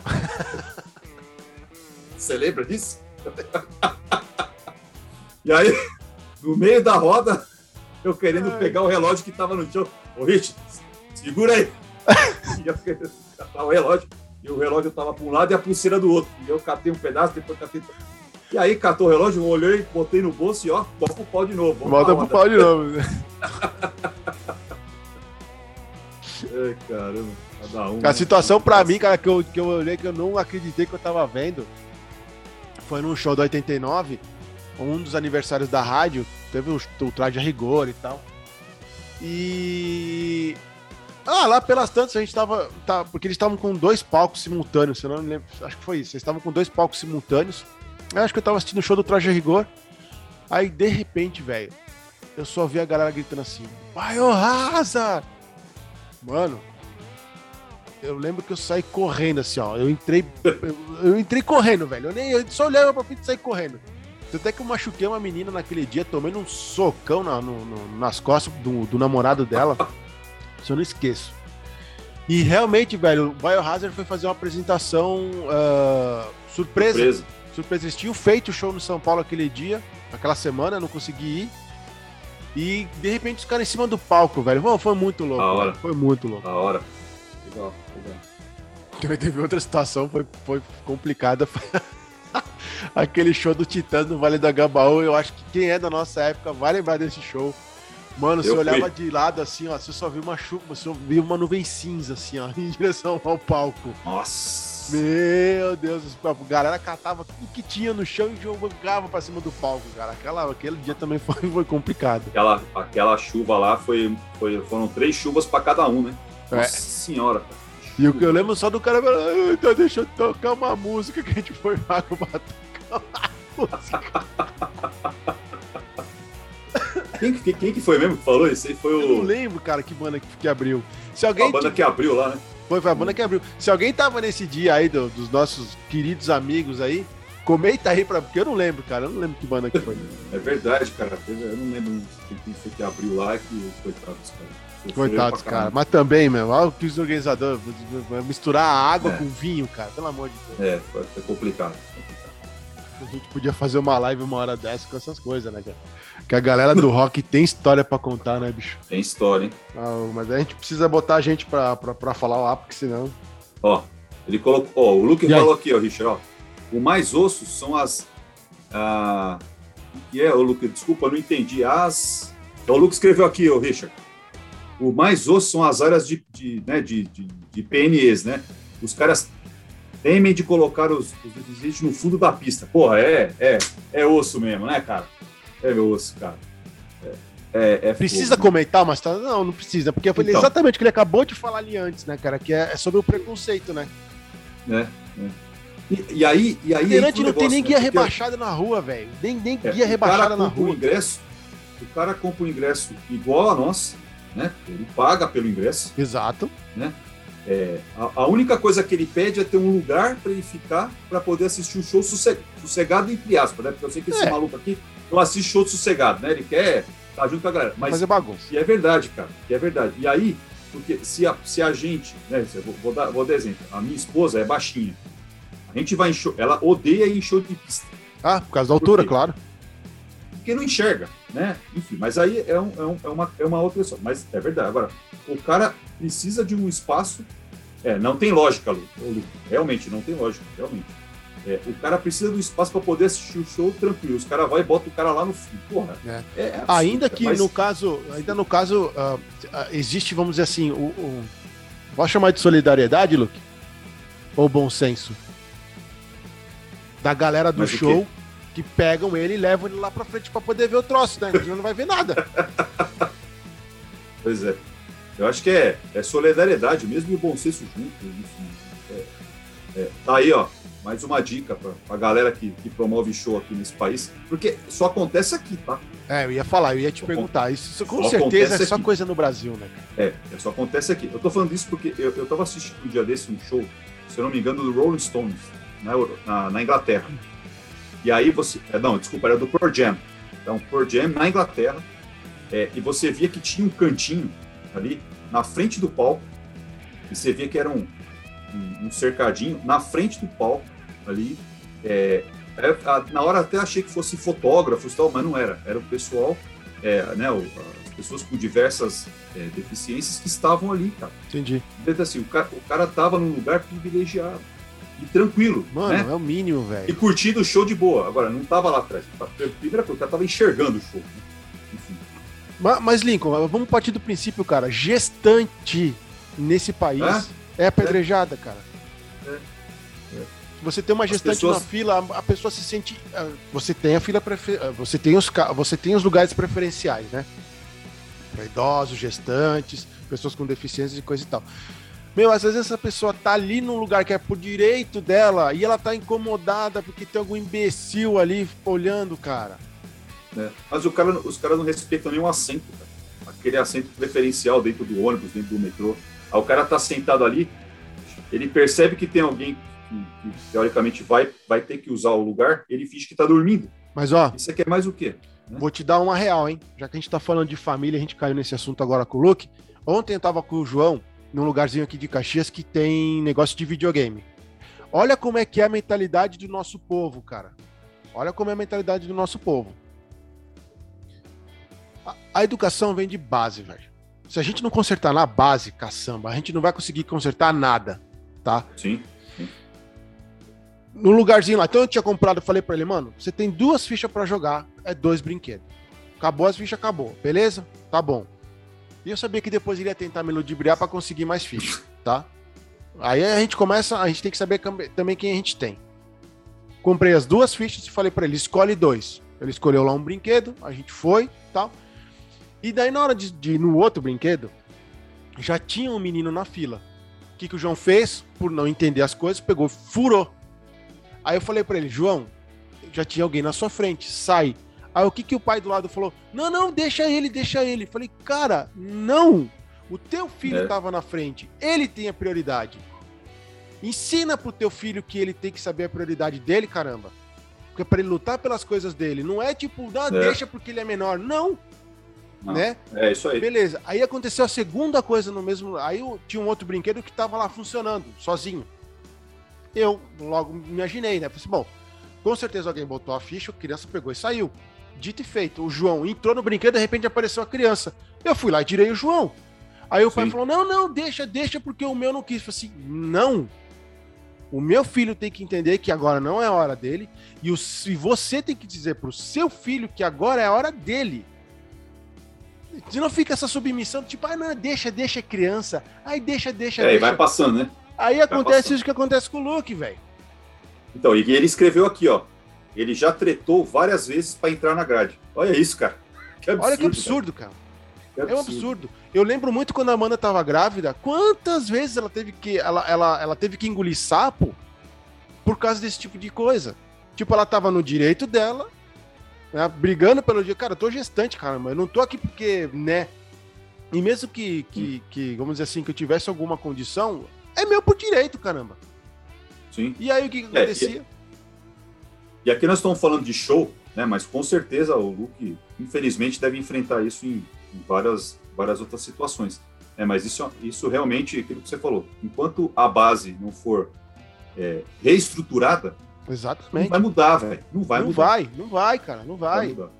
Você lembra disso? e aí, no meio da roda, eu querendo Ai. pegar o relógio que tava no chão. Ô, Rich, segura aí. e eu catar o relógio. E o relógio tava para um lado e a pulseira do outro. E eu catei um pedaço, depois catei. E aí, catou o relógio, eu olhei, botei no bolso e ó, toca o pau de novo. Volta pra pro pau de novo. Ai, caramba, cada um. A né? situação pra mim, cara, que eu, que eu olhei que eu não acreditei que eu tava vendo foi num show do 89, um dos aniversários da rádio, teve o, o traje a rigor e tal. E. Ah, lá pelas tantas a gente tava. Tá, porque eles estavam com dois palcos simultâneos, se eu não me lembro. Acho que foi isso. Eles estavam com dois palcos simultâneos. Eu acho que eu tava assistindo o show do Traje Rigor. Aí, de repente, velho, eu só vi a galera gritando assim: Vai, ô Raza! Mano, eu lembro que eu saí correndo assim, ó. Eu entrei. Eu, eu entrei correndo, velho. Eu, nem, eu só olhava pra frente e saí correndo. Tanto é que eu machuquei uma menina naquele dia, tomando um socão na- no- no- nas costas do, do namorado dela. Eu não esqueço. E realmente, velho, o Biohazard foi fazer uma apresentação ah, surpresa. Surpresa. Surpresa. Eles tinham feito o show no São Paulo aquele dia, aquela semana, não consegui ir. E de repente os caras em cima do palco, velho. Foi muito louco. Da hora. velho. Foi muito louco. Da hora. Legal, legal. Também teve outra situação, foi, foi complicada. Aquele show do Titãs no Vale do Agabaú, eu acho que quem é da nossa época vai lembrar desse show. Mano, você Eu olhava fui. de lado assim, ó, você só viu uma chuva, você só viu uma nuvem cinza assim, ó, em direção ao palco. Nossa. Meu Deus, a galera catava tudo que tinha no chão e jogava pra cima do palco, cara. Aquela, aquele dia também foi, foi complicado. Aquela, aquela chuva lá foi, foi, foram três chuvas pra cada um, né? É. Nossa senhora, cara. E o que eu lembro só do cara falando, "Ah, então deixa eu tocar uma música que a gente foi lá pra tocar uma Quem, que- quem que foi mesmo que falou isso aí? Foi Eu não o, lembro, cara, que banda que, que abriu. Se a alguém. banda que abriu lá, né? Foi, foi a banda que abriu. Se alguém tava nesse dia aí do- dos nossos queridos amigos aí, comenta aí pra. Porque eu não lembro, cara. Eu não lembro que banda que foi. É verdade, cara. Eu não lembro quem quem foi que abriu lá que coitados, cara. Coitados, cara. Mas também, meu, olha o que os organizadores. Misturar a água É. com vinho, cara. Pelo amor de Deus. É, foi complicado. A gente podia fazer uma live uma hora dessa com essas coisas, né, cara? Que a galera do rock tem história pra contar, né, bicho? Tem história, hein? Ah, mas a gente precisa botar a gente pra, pra, pra falar lá, porque senão. Ó, ele colocou. Ó, o Luke E aí? falou aqui, ó, Richard, ó. O mais ossos são as. Ah, o que é, ô Luke? Desculpa, eu não entendi. As. Ó, o Luke escreveu aqui, ô Richard. O mais osso são as áreas de, de, né, de, de, de PNEs, né? Os caras temem de colocar os, os no fundo da pista. Porra, é, é, é osso mesmo, né, cara? É meu osso, cara. É, é, é Precisa fogo, né? comentar uma história? Não, não precisa, porque falei Então. exatamente o que ele acabou de falar ali antes, né, cara? Que é, é sobre o preconceito, né? né? né? E, e aí, e aí Cadeirante o não tem nem negócio, guia né? Rebaixada na rua, velho. Nem, nem É, guia rebaixada na rua. O ingresso, o cara compra o ingresso igual a nós, né? Ele paga pelo ingresso. Exato. É, a, a única coisa que ele pede é ter um lugar para ele ficar para poder assistir um show sosse- sossegado, entre aspas, né? Porque eu sei que esse É. maluco aqui não assiste show sossegado, né? Ele quer estar junto com a galera. Mas Fazer bagunça. e é verdade, cara. E é verdade. E aí, porque se a, se a gente, né? Vou, vou dar, vou dar exemplo. A minha esposa é baixinha. A gente vai em show, ela odeia ir em show de pista. Ah, por causa da altura, claro. Porque não enxerga, né? Enfim, mas aí é, um- é um- é uma, é uma outra história. Mas é verdade. Agora, o cara precisa de um espaço. É, não tem lógica, Lu. Lu, Realmente, não tem lógica, realmente. É, o cara precisa do espaço para poder assistir o show tranquilo. Os caras vão e botam o cara lá no fim. Porra. É. É, Ainda que mas- no caso, ainda no caso, ah, existe, vamos dizer assim, o, o. Posso chamar de solidariedade, Luke? Ou bom senso? Da galera do Mas show que pegam ele e levam ele lá pra frente pra poder ver o troço, né? Ele não vai ver nada. Pois é. Eu acho que é, é solidariedade mesmo e bom senso junto. Enfim. É, é, tá aí, ó. Mais uma dica pra, pra galera que, que promove show aqui nesse país. Porque só acontece aqui, tá? É, eu ia falar, eu ia te perguntar. Isso, com Só certeza é só aqui. coisa no Brasil, né? cara? É, é, só acontece aqui. Eu tô falando isso porque eu, eu tava assistindo um dia desse um show, se eu não me engano, do Rolling Stones, na, na, na Inglaterra. E aí você. é, Não, desculpa, era do Pearl Jam. Então, Pearl Jam na Inglaterra. é, e você via que tinha um cantinho ali na frente do palco. E você via que era um, um, um cercadinho na frente do palco ali. É, é, na hora até achei que fosse fotógrafos tal, mas não era. Era o pessoal, é, né, o- as pessoas com diversas é, deficiências que estavam ali, cara. Entendi. Então, assim, o cara, o cara tava num lugar privilegiado e tranquilo, Mano, né? é o mínimo, E velho. curtindo o show de boa. Agora, não tava lá atrás. Primeira coisa, o cara tava enxergando o show. né? Enfim. Ma- Mas, Lincoln, vamos partir do princípio, cara. Gestante nesse país é, apedrejada, cara. É. É. Você tem uma As gestante pessoas- na fila, a- pessoa se sente. ah, Você tem a fila prefe... ah, você tem os você tem os lugares preferenciais, né? Para idosos, gestantes, pessoas com deficiências e coisa e tal. Meu, às vezes essa pessoa tá ali num lugar que é por direito dela e ela tá incomodada porque tem algum imbecil ali olhando, cara. né? Mas cara, os caras não respeitam nenhum assento, cara. Aquele assento preferencial dentro do ônibus, dentro do metrô. Aí o cara tá sentado ali, ele percebe que tem alguém que, que, teoricamente vai, vai ter que usar o lugar, ele finge que tá dormindo. Mas ó, Isso aqui é mais o quê? vou te dar uma real, hein? Já que a gente tá falando de família, a gente caiu nesse assunto agora com o Luke. Ontem eu tava com o João num lugarzinho aqui de Caxias que tem negócio de videogame. Olha como é que é a mentalidade do nosso povo, cara. Olha como é a mentalidade do nosso povo. A, a educação vem de base, velho. Se a gente não consertar na base, caçamba, a gente não vai conseguir consertar nada, tá? Sim. no lugarzinho lá. Então eu tinha comprado, eu falei pra ele, mano, você tem duas fichas pra jogar, é dois brinquedos. Acabou as fichas, acabou. Beleza? Tá bom. E eu sabia que depois ele ia tentar me ludibriar pra conseguir mais fichas, tá? Aí a gente começa, a gente tem que saber também quem a gente tem. Comprei as duas fichas e falei pra ele, escolhe dois. Ele escolheu lá um brinquedo, a gente foi, tal. E daí na hora de, de ir no outro brinquedo, já tinha um menino na fila. O que, que o João fez? Por não entender as coisas, pegou, furou. Aí eu falei pra ele, João, já tinha alguém na sua frente, sai. Aí o que que o pai do lado falou? Não, não, deixa ele, deixa ele. Falei, cara, não. O teu filho É. tava na frente, ele tem a prioridade. Ensina pro teu filho que ele tem que saber a prioridade dele, caramba. Porque para ele lutar pelas coisas dele, não é tipo, não, É. deixa porque ele é menor, não, Não. né? É isso aí. Beleza. Aí aconteceu a segunda coisa no mesmo. Aí tinha um outro brinquedo que tava lá funcionando, sozinho. Eu logo me imaginei, né? Falei assim, bom, com certeza alguém botou a ficha, a criança pegou e saiu. Dito e feito. O João entrou no brinquedo, de repente apareceu a criança. Eu fui lá e tirei o João. Aí o pai Sim. falou: não, não, deixa, deixa, porque o meu não quis. Eu falei assim: não. O meu filho tem que entender que agora não é a hora dele. E, o, e você tem que dizer pro seu filho que agora é a hora dele. Se não fica essa submissão, tipo, ah, não, deixa, deixa criança. Aí deixa, deixa, É, e deixa. vai passando, né? Aí acontece passando. isso que acontece com o Luke, velho. Então, e ele escreveu aqui, ó. Ele já tretou várias vezes para entrar na grade. Olha isso, cara. Que absurdo, Olha que absurdo, cara. cara. Que É um absurdo. Eu lembro muito quando a Amanda tava grávida, quantas vezes ela teve que ela, ela, ela teve que engolir sapo por causa desse tipo de coisa. Tipo, ela tava no direito dela, né, brigando pelo dia. Cara, eu tô gestante, caramba. Eu não tô aqui porque, né? E mesmo que, que, que, vamos dizer assim, que eu tivesse alguma condição, é meu por direito, caramba. Sim. E aí o que, que É, acontecia? E aqui nós estamos falando de show, né? Mas com certeza o Luke, infelizmente, deve enfrentar isso em, em várias, várias outras situações. É, mas isso, isso realmente, aquilo que você falou, enquanto a base não for é, reestruturada, não Exatamente. vai mudar, velho. Não vai não mudar. vai, não vai, cara, não vai. mudar.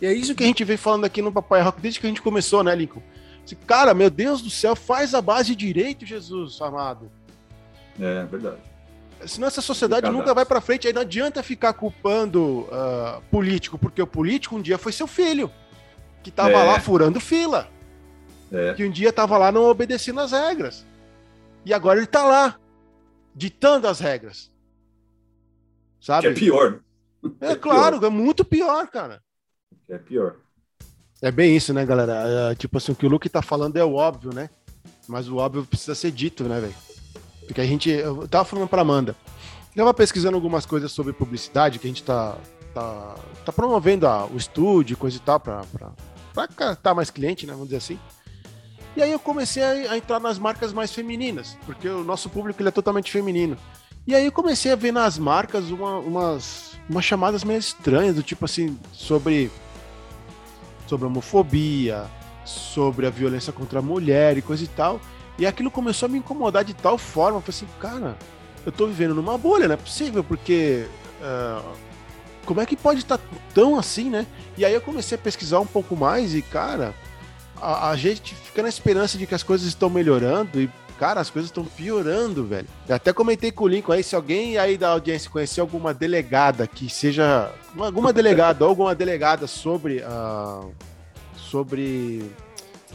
E é isso que a gente vem falando aqui no Papai Rock desde que a gente começou, né, Lincoln? Cara, meu Deus do céu, faz a base direito, Jesus amado. É verdade. Senão essa sociedade nunca vai pra frente. Aí não adianta ficar culpando ah, político, porque o político um dia foi seu filho, que tava É. lá furando fila, É. que um dia tava lá não obedecendo as regras. E agora ele tá lá, ditando as regras. Que Sabe? é pior, né? É claro, é muito pior, cara. Que é pior. É bem isso, né, galera? É, tipo assim, o que o Luke tá falando é o óbvio, né? Mas o óbvio precisa ser dito, né, velho? Porque a gente. Eu tava falando pra Amanda. Eu tava pesquisando algumas coisas sobre publicidade que a gente tá. tá, tá promovendo o estúdio, coisa e tal, pra, pra captar mais cliente, né? Vamos dizer assim. E aí eu comecei a, a entrar nas marcas mais femininas, porque o nosso público ele é totalmente feminino. E aí eu comecei a ver nas marcas uma- umas, umas chamadas meio estranhas, do tipo assim, sobre sobre homofobia, sobre a violência contra a mulher e coisa e tal. E aquilo começou a me incomodar de tal forma, eu falei assim, cara, eu tô vivendo numa bolha, não é possível, porque ah, como é que pode estar tão assim, né? E aí eu comecei a pesquisar um pouco mais e, cara, a, a gente fica na esperança de que as coisas estão melhorando e, cara, as coisas estão piorando, velho. Eu até comentei com o Lincoln aí, se alguém aí da audiência conhecer alguma delegada que seja. Alguma delegada ou alguma delegada sobre. ah, sobre.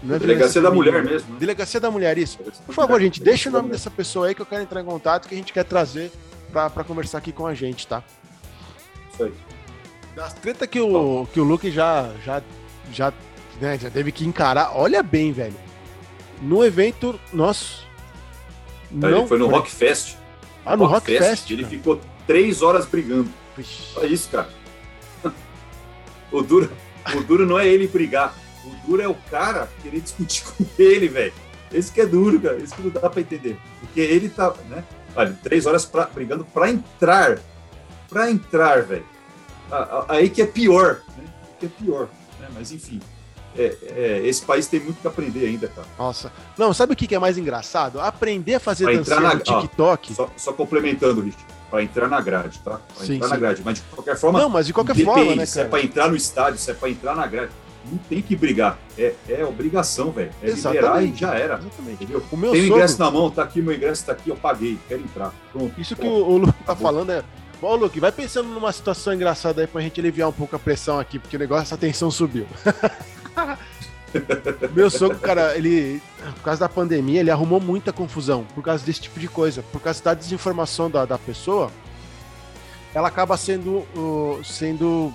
Não é Delegacia da mulher feminina. mesmo, né? Delegacia da mulher, isso. Por favor, gente, deixa o nome dessa pessoa aí que eu quero entrar em contato, que a gente quer trazer pra, pra conversar aqui com a gente, tá? Isso aí. Das treta que o, que o Luke já, já, já, né, já teve que encarar, olha bem, velho. No evento nosso. Ele foi no Rock Fest. Ah, no Rock Fest. Ele ficou três horas brigando. Olha isso, cara. O duro, o duro não é ele brigar. O duro é o cara querer discutir com ele, velho. Esse que é duro, cara. Esse que não dá pra entender. Porque ele tá, né? Olha, três horas pra, brigando pra entrar. Pra entrar, velho. aí que é pior, né? Que é pior, né? Mas enfim. É, é, esse país tem muito que aprender ainda, cara. Nossa. Não, sabe o que é mais engraçado? Aprender a fazer dancinha na, no TikTok. Só, só, complementando, Rich, para entrar na grade, tá? Para entrar sim. na grade. Mas de qualquer forma. Não, mas de qualquer depende, forma, né, Se é para entrar no estádio, se é para entrar na grade. Não tem que brigar. É, é obrigação, velho. É Exatamente. liberar e já era. Exatamente. Entendeu? O meu Tem sogro... ingresso na mão, tá aqui, meu ingresso tá aqui, eu paguei, quero entrar. Pronto. Isso que o, o Lu tá falando é. Bom, Luke, vai pensando numa situação engraçada aí pra gente aliviar um pouco a pressão aqui, porque o negócio, a tensão subiu. Meu sogro, cara, ele, por causa da pandemia, ele arrumou muita confusão por causa desse tipo de coisa. Por causa da desinformação da, da pessoa, ela acaba sendo, uh, sendo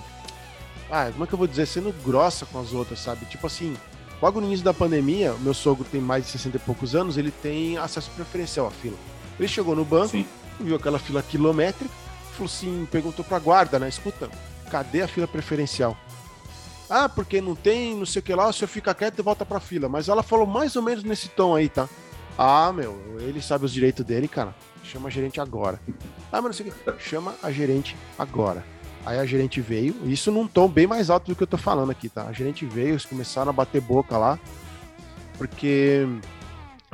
ah, como é que eu vou dizer? Sendo grossa com as outras, sabe? Tipo assim, logo no início da pandemia, meu sogro tem mais de 60 e poucos anos, ele tem acesso preferencial à fila. Ele chegou no banco, Sim. viu aquela fila quilométrica, falou assim, perguntou pra guarda, né? Escuta, cadê a fila preferencial? Ah, porque não tem, não sei o que lá, o senhor fica quieto e volta pra fila. Mas ela falou mais ou menos nesse tom aí, tá? Ah, meu, ele sabe os direitos dele, cara. Chama a gerente agora. Ah, mas não sei o que. Chama a gerente agora. Aí a gerente veio, isso num tom bem mais alto do que eu tô falando aqui, tá? A gerente veio, eles começaram a bater boca lá, porque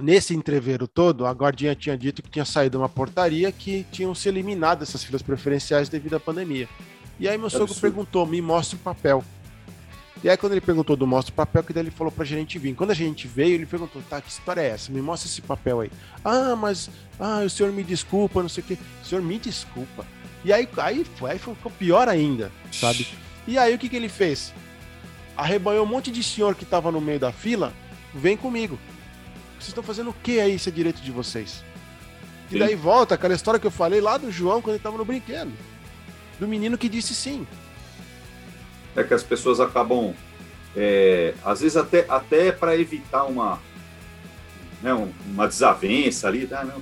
nesse entreveiro todo, a guardinha tinha dito que tinha saído uma portaria que tinham se eliminado essas filas preferenciais devido à pandemia. E aí meu é sogro perguntou, me mostra o papel. E aí quando ele perguntou do mostra o papel, que daí ele falou pra gerente vir. Quando a gente veio, ele perguntou, tá, que história é essa? Me mostra esse papel aí. Ah, mas, ah, o senhor me desculpa, não sei o quê. O senhor me desculpa. E aí, aí, foi, aí ficou pior ainda, sabe? E aí o que, que ele fez? Arrebanhou um monte de senhor que tava no meio da fila, vem comigo. Vocês estão fazendo o que aí, isso é direito de vocês? E daí volta aquela história que eu falei lá do João quando ele tava no brinquedo. Do menino que disse sim. É que as pessoas acabam, é, às vezes até, até para evitar uma, né, uma desavença ali, tá, não,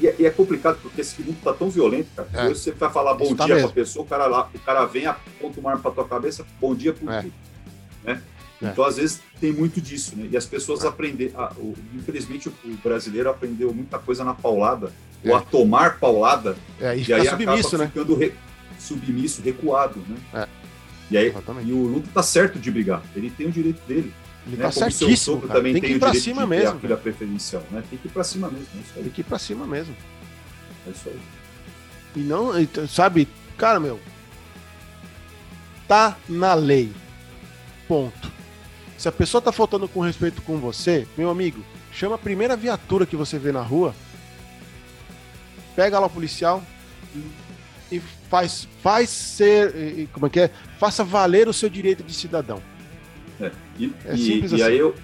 e é, e é, complicado porque esse mundo tá tão violento, cara. É. Hoje você vai falar bom tá dia mesmo. pra pessoa, o cara, lá, o cara vem, aponta uma arma pra tua cabeça, bom dia por é. Né? É. Então, às vezes, tem muito disso, né? E as pessoas é. aprendem. infelizmente, o, o, brasileiro aprendeu muita coisa na paulada, ou a tomar paulada, é, e, e aí submisso, acaba né? ficando re, submisso, recuado, né? E aí, e o Luto tá certo de brigar, ele tem o direito dele. Ele né? tá Como certíssimo. Também tem, que ir pra cima mesmo. A preferencial, né? Tem que ir pra cima mesmo. É tem que ir pra cima mesmo. É isso aí. E não, sabe, cara, meu. Tá na lei. Ponto. Se a pessoa tá faltando com respeito com você, meu amigo, chama a primeira viatura que você vê na rua, pega lá o policial e faz, faz ser, como é que é? Faça valer o seu direito de cidadão. É. E, é e, assim. e aí eu,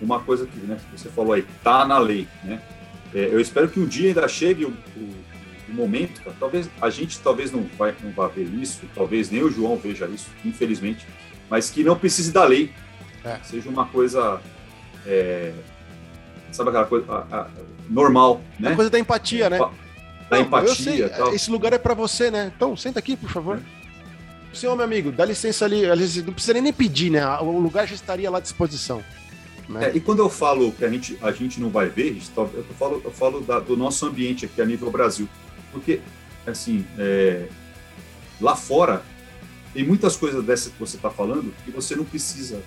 uma coisa que né, você falou aí, tá na lei, né? É, eu espero que um dia ainda chegue o, o, o, momento, cara, talvez a gente talvez não vai não vá ver isso, talvez nem o João veja isso, infelizmente, mas que não precise da lei, é. seja uma coisa, é, sabe aquela coisa a, a, normal, né? A coisa da empatia, né? Da não, empatia. Sei, esse lugar é para você, né? Então senta aqui, por favor. É. Senhor, meu amigo, dá licença ali. Não precisa nem pedir, né? O lugar já estaria lá à disposição. Né? É, e quando eu falo que a gente, a gente não vai ver, eu falo, eu falo da, do nosso ambiente aqui a nível Brasil. Porque, assim, é, lá fora, tem muitas coisas dessas que você está falando que você não precisa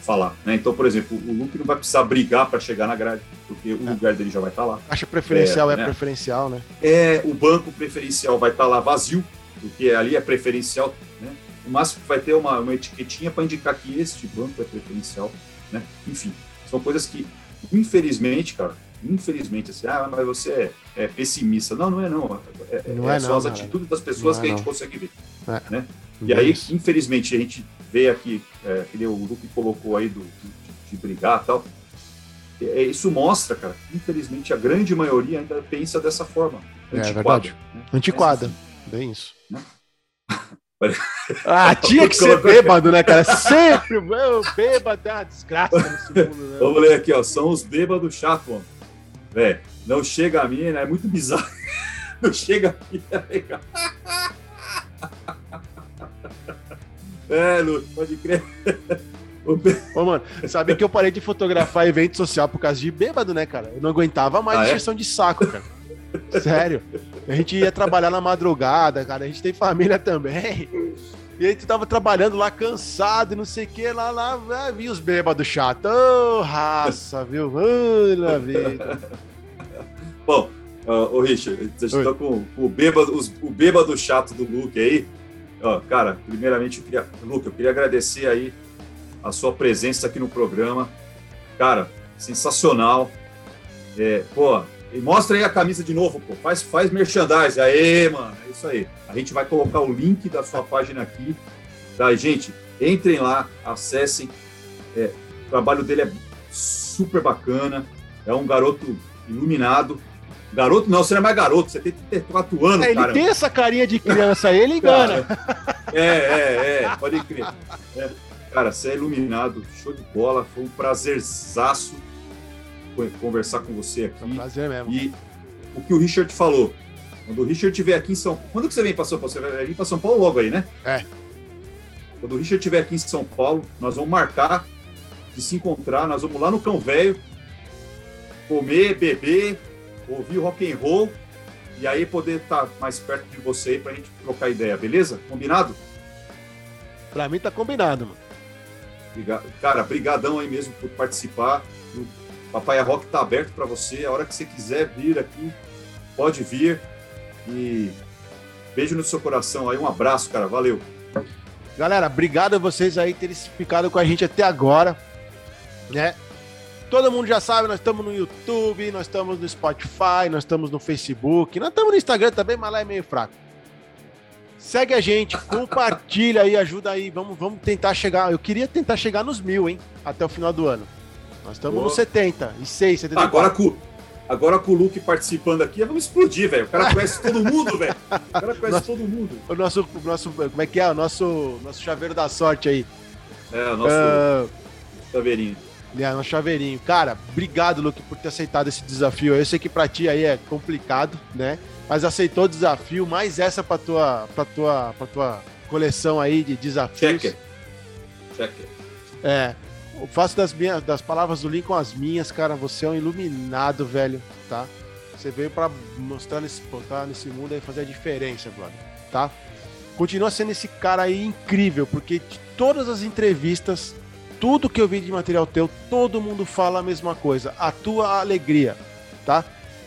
falar. Né? Então, por exemplo, o Luke não vai precisar brigar para chegar na grade, porque o é. lugar dele já vai estar tá lá. Acha preferencial é, é né? preferencial, né? É, o banco preferencial vai estar tá lá vazio, porque ali é preferencial, né? O máximo vai ter uma, uma etiquetinha para indicar que este banco é preferencial, né? Enfim, são coisas que, infelizmente, cara, infelizmente, assim, ah, mas você é, é pessimista. Não, não é não. É, é não é, é só não, as cara. atitudes das pessoas que a é gente consegue ver, é. né? E aí, infelizmente, a gente vê aqui, é, que o Luke colocou aí do, de, de brigar e tal, é, isso mostra, cara, infelizmente a grande maioria ainda pensa dessa forma. Antiquada, é verdade. Né? Antiquada. Bem isso. Ah, tinha que ser bêbado, né, cara? Sempre o bêbado é uma desgraça nesse mundo, né? Vamos ler aqui, ó. São os bêbados chatos, mano. Véi, não chega a mim, né? É muito bizarro. Não chega a mim, é legal. É, Lu, pode crer. Ô, mano, sabe que eu parei de fotografar evento social por causa de bêbado, né, cara? Eu não aguentava mais ah, é? de saco, cara. Sério. A gente ia trabalhar na madrugada, cara. A gente tem família também. E a gente tava trabalhando lá cansado e não sei o que, lá, lá, lá vi os bêbados chato. Ô, oh, raça, viu? Olha vida. Bom, uh, ô Richard, vocês estão com o bêbado, os, o bêbado chato do Luke aí. Ó, cara, primeiramente, eu queria, Luke, eu queria agradecer aí a sua presença aqui no programa. Cara, sensacional. É, pô, mostra aí a camisa de novo, pô. Faz, faz merchandising. Aê, mano. É isso aí. A gente vai colocar o link da sua página aqui. Tá, gente? Entrem lá, acessem. É, o trabalho dele é super bacana. É um garoto iluminado. Garoto não, você não é mais garoto, você tem 34 anos, é, ele cara. tem essa carinha de criança aí, ele engana. é, é, é, pode crer. É. Cara, você é iluminado, show de bola, foi um prazerzaço conversar com você aqui. É um prazer mesmo. E o que o Richard falou, quando o Richard estiver aqui em São Paulo. Quando que você vem para São Paulo? Você vai vir para São Paulo logo aí, né? É. Quando o Richard estiver aqui em São Paulo, nós vamos marcar de se encontrar, nós vamos lá no Cão Velho, comer, beber, ouvir rock and roll e aí poder estar tá mais perto de você para a gente trocar ideia, beleza? Combinado? Para mim tá combinado, mano. Cara, brigadão aí mesmo por participar. Papai Rock tá aberto para você. A hora que você quiser vir aqui, pode vir. E beijo no seu coração aí. Um abraço, cara. Valeu. Galera, obrigado a vocês aí terem ficado com a gente até agora, né? Todo mundo já sabe, nós estamos no YouTube, nós estamos no Spotify, nós estamos no Facebook, nós estamos no Instagram também, mas lá é meio fraco. Segue a gente, compartilha aí, ajuda aí. Vamos, vamos tentar chegar. Eu queria tentar chegar nos mil, hein? Até o final do ano. Nós estamos no 70 e 6, 74. Agora com, agora com o Luke participando aqui, vamos explodir, velho. O cara conhece todo mundo, velho. O cara conhece nosso, todo mundo. O nosso, o nosso. Como é que é? O nosso, nosso chaveiro da sorte aí. É, o nosso uh, chaveirinho. É, nosso chaveirinho. Cara, obrigado, Luke, por ter aceitado esse desafio. Eu sei que pra ti aí é complicado, né? mas aceitou o desafio, mais essa para tua, para tua, para tua coleção aí de desafios. Checker. Checker. É. Eu faço das minhas, das palavras do Lincoln as minhas, cara. Você é um iluminado, velho, tá? Você veio para mostrar nesse, botar nesse mundo aí fazer a diferença, brother, tá? Continua sendo esse cara aí incrível, porque de todas as entrevistas, tudo que eu vi de material teu, todo mundo fala a mesma coisa. A tua alegria, tá?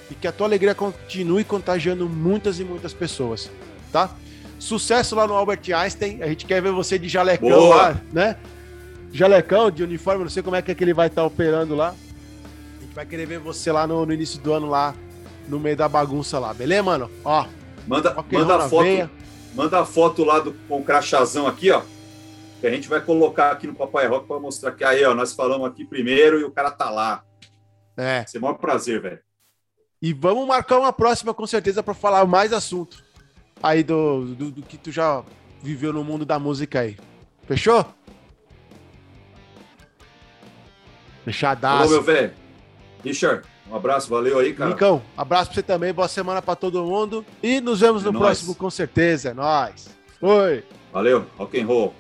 e que a tua alegria continue contagiando muitas e muitas pessoas, tá? Sucesso lá no Albert Einstein, a gente quer ver você de jalecão Boa. lá, né? Jalecão, de uniforme, não sei como é que, é que ele vai estar tá operando lá. A gente vai querer ver você lá no, no, início do ano lá, no meio da bagunça lá, beleza, mano? Ó, manda, manda a foto, veia. manda a foto lá do, com o crachazão aqui, ó. Que a gente vai colocar aqui no Papai Rock para mostrar que aí, ó, nós falamos aqui primeiro e o cara tá lá. É. Vai ser o maior prazer, velho. E vamos marcar uma próxima com certeza para falar mais assunto aí do, do, do, que tu já viveu no mundo da música aí. Fechou? Fechadaço. Falou, meu velho. Richard, um abraço, valeu aí, cara. Nicão, abraço pra você também, boa semana para todo mundo. E nos vemos é no nóis. próximo, com certeza. É nóis. Foi. Valeu, rock and roll.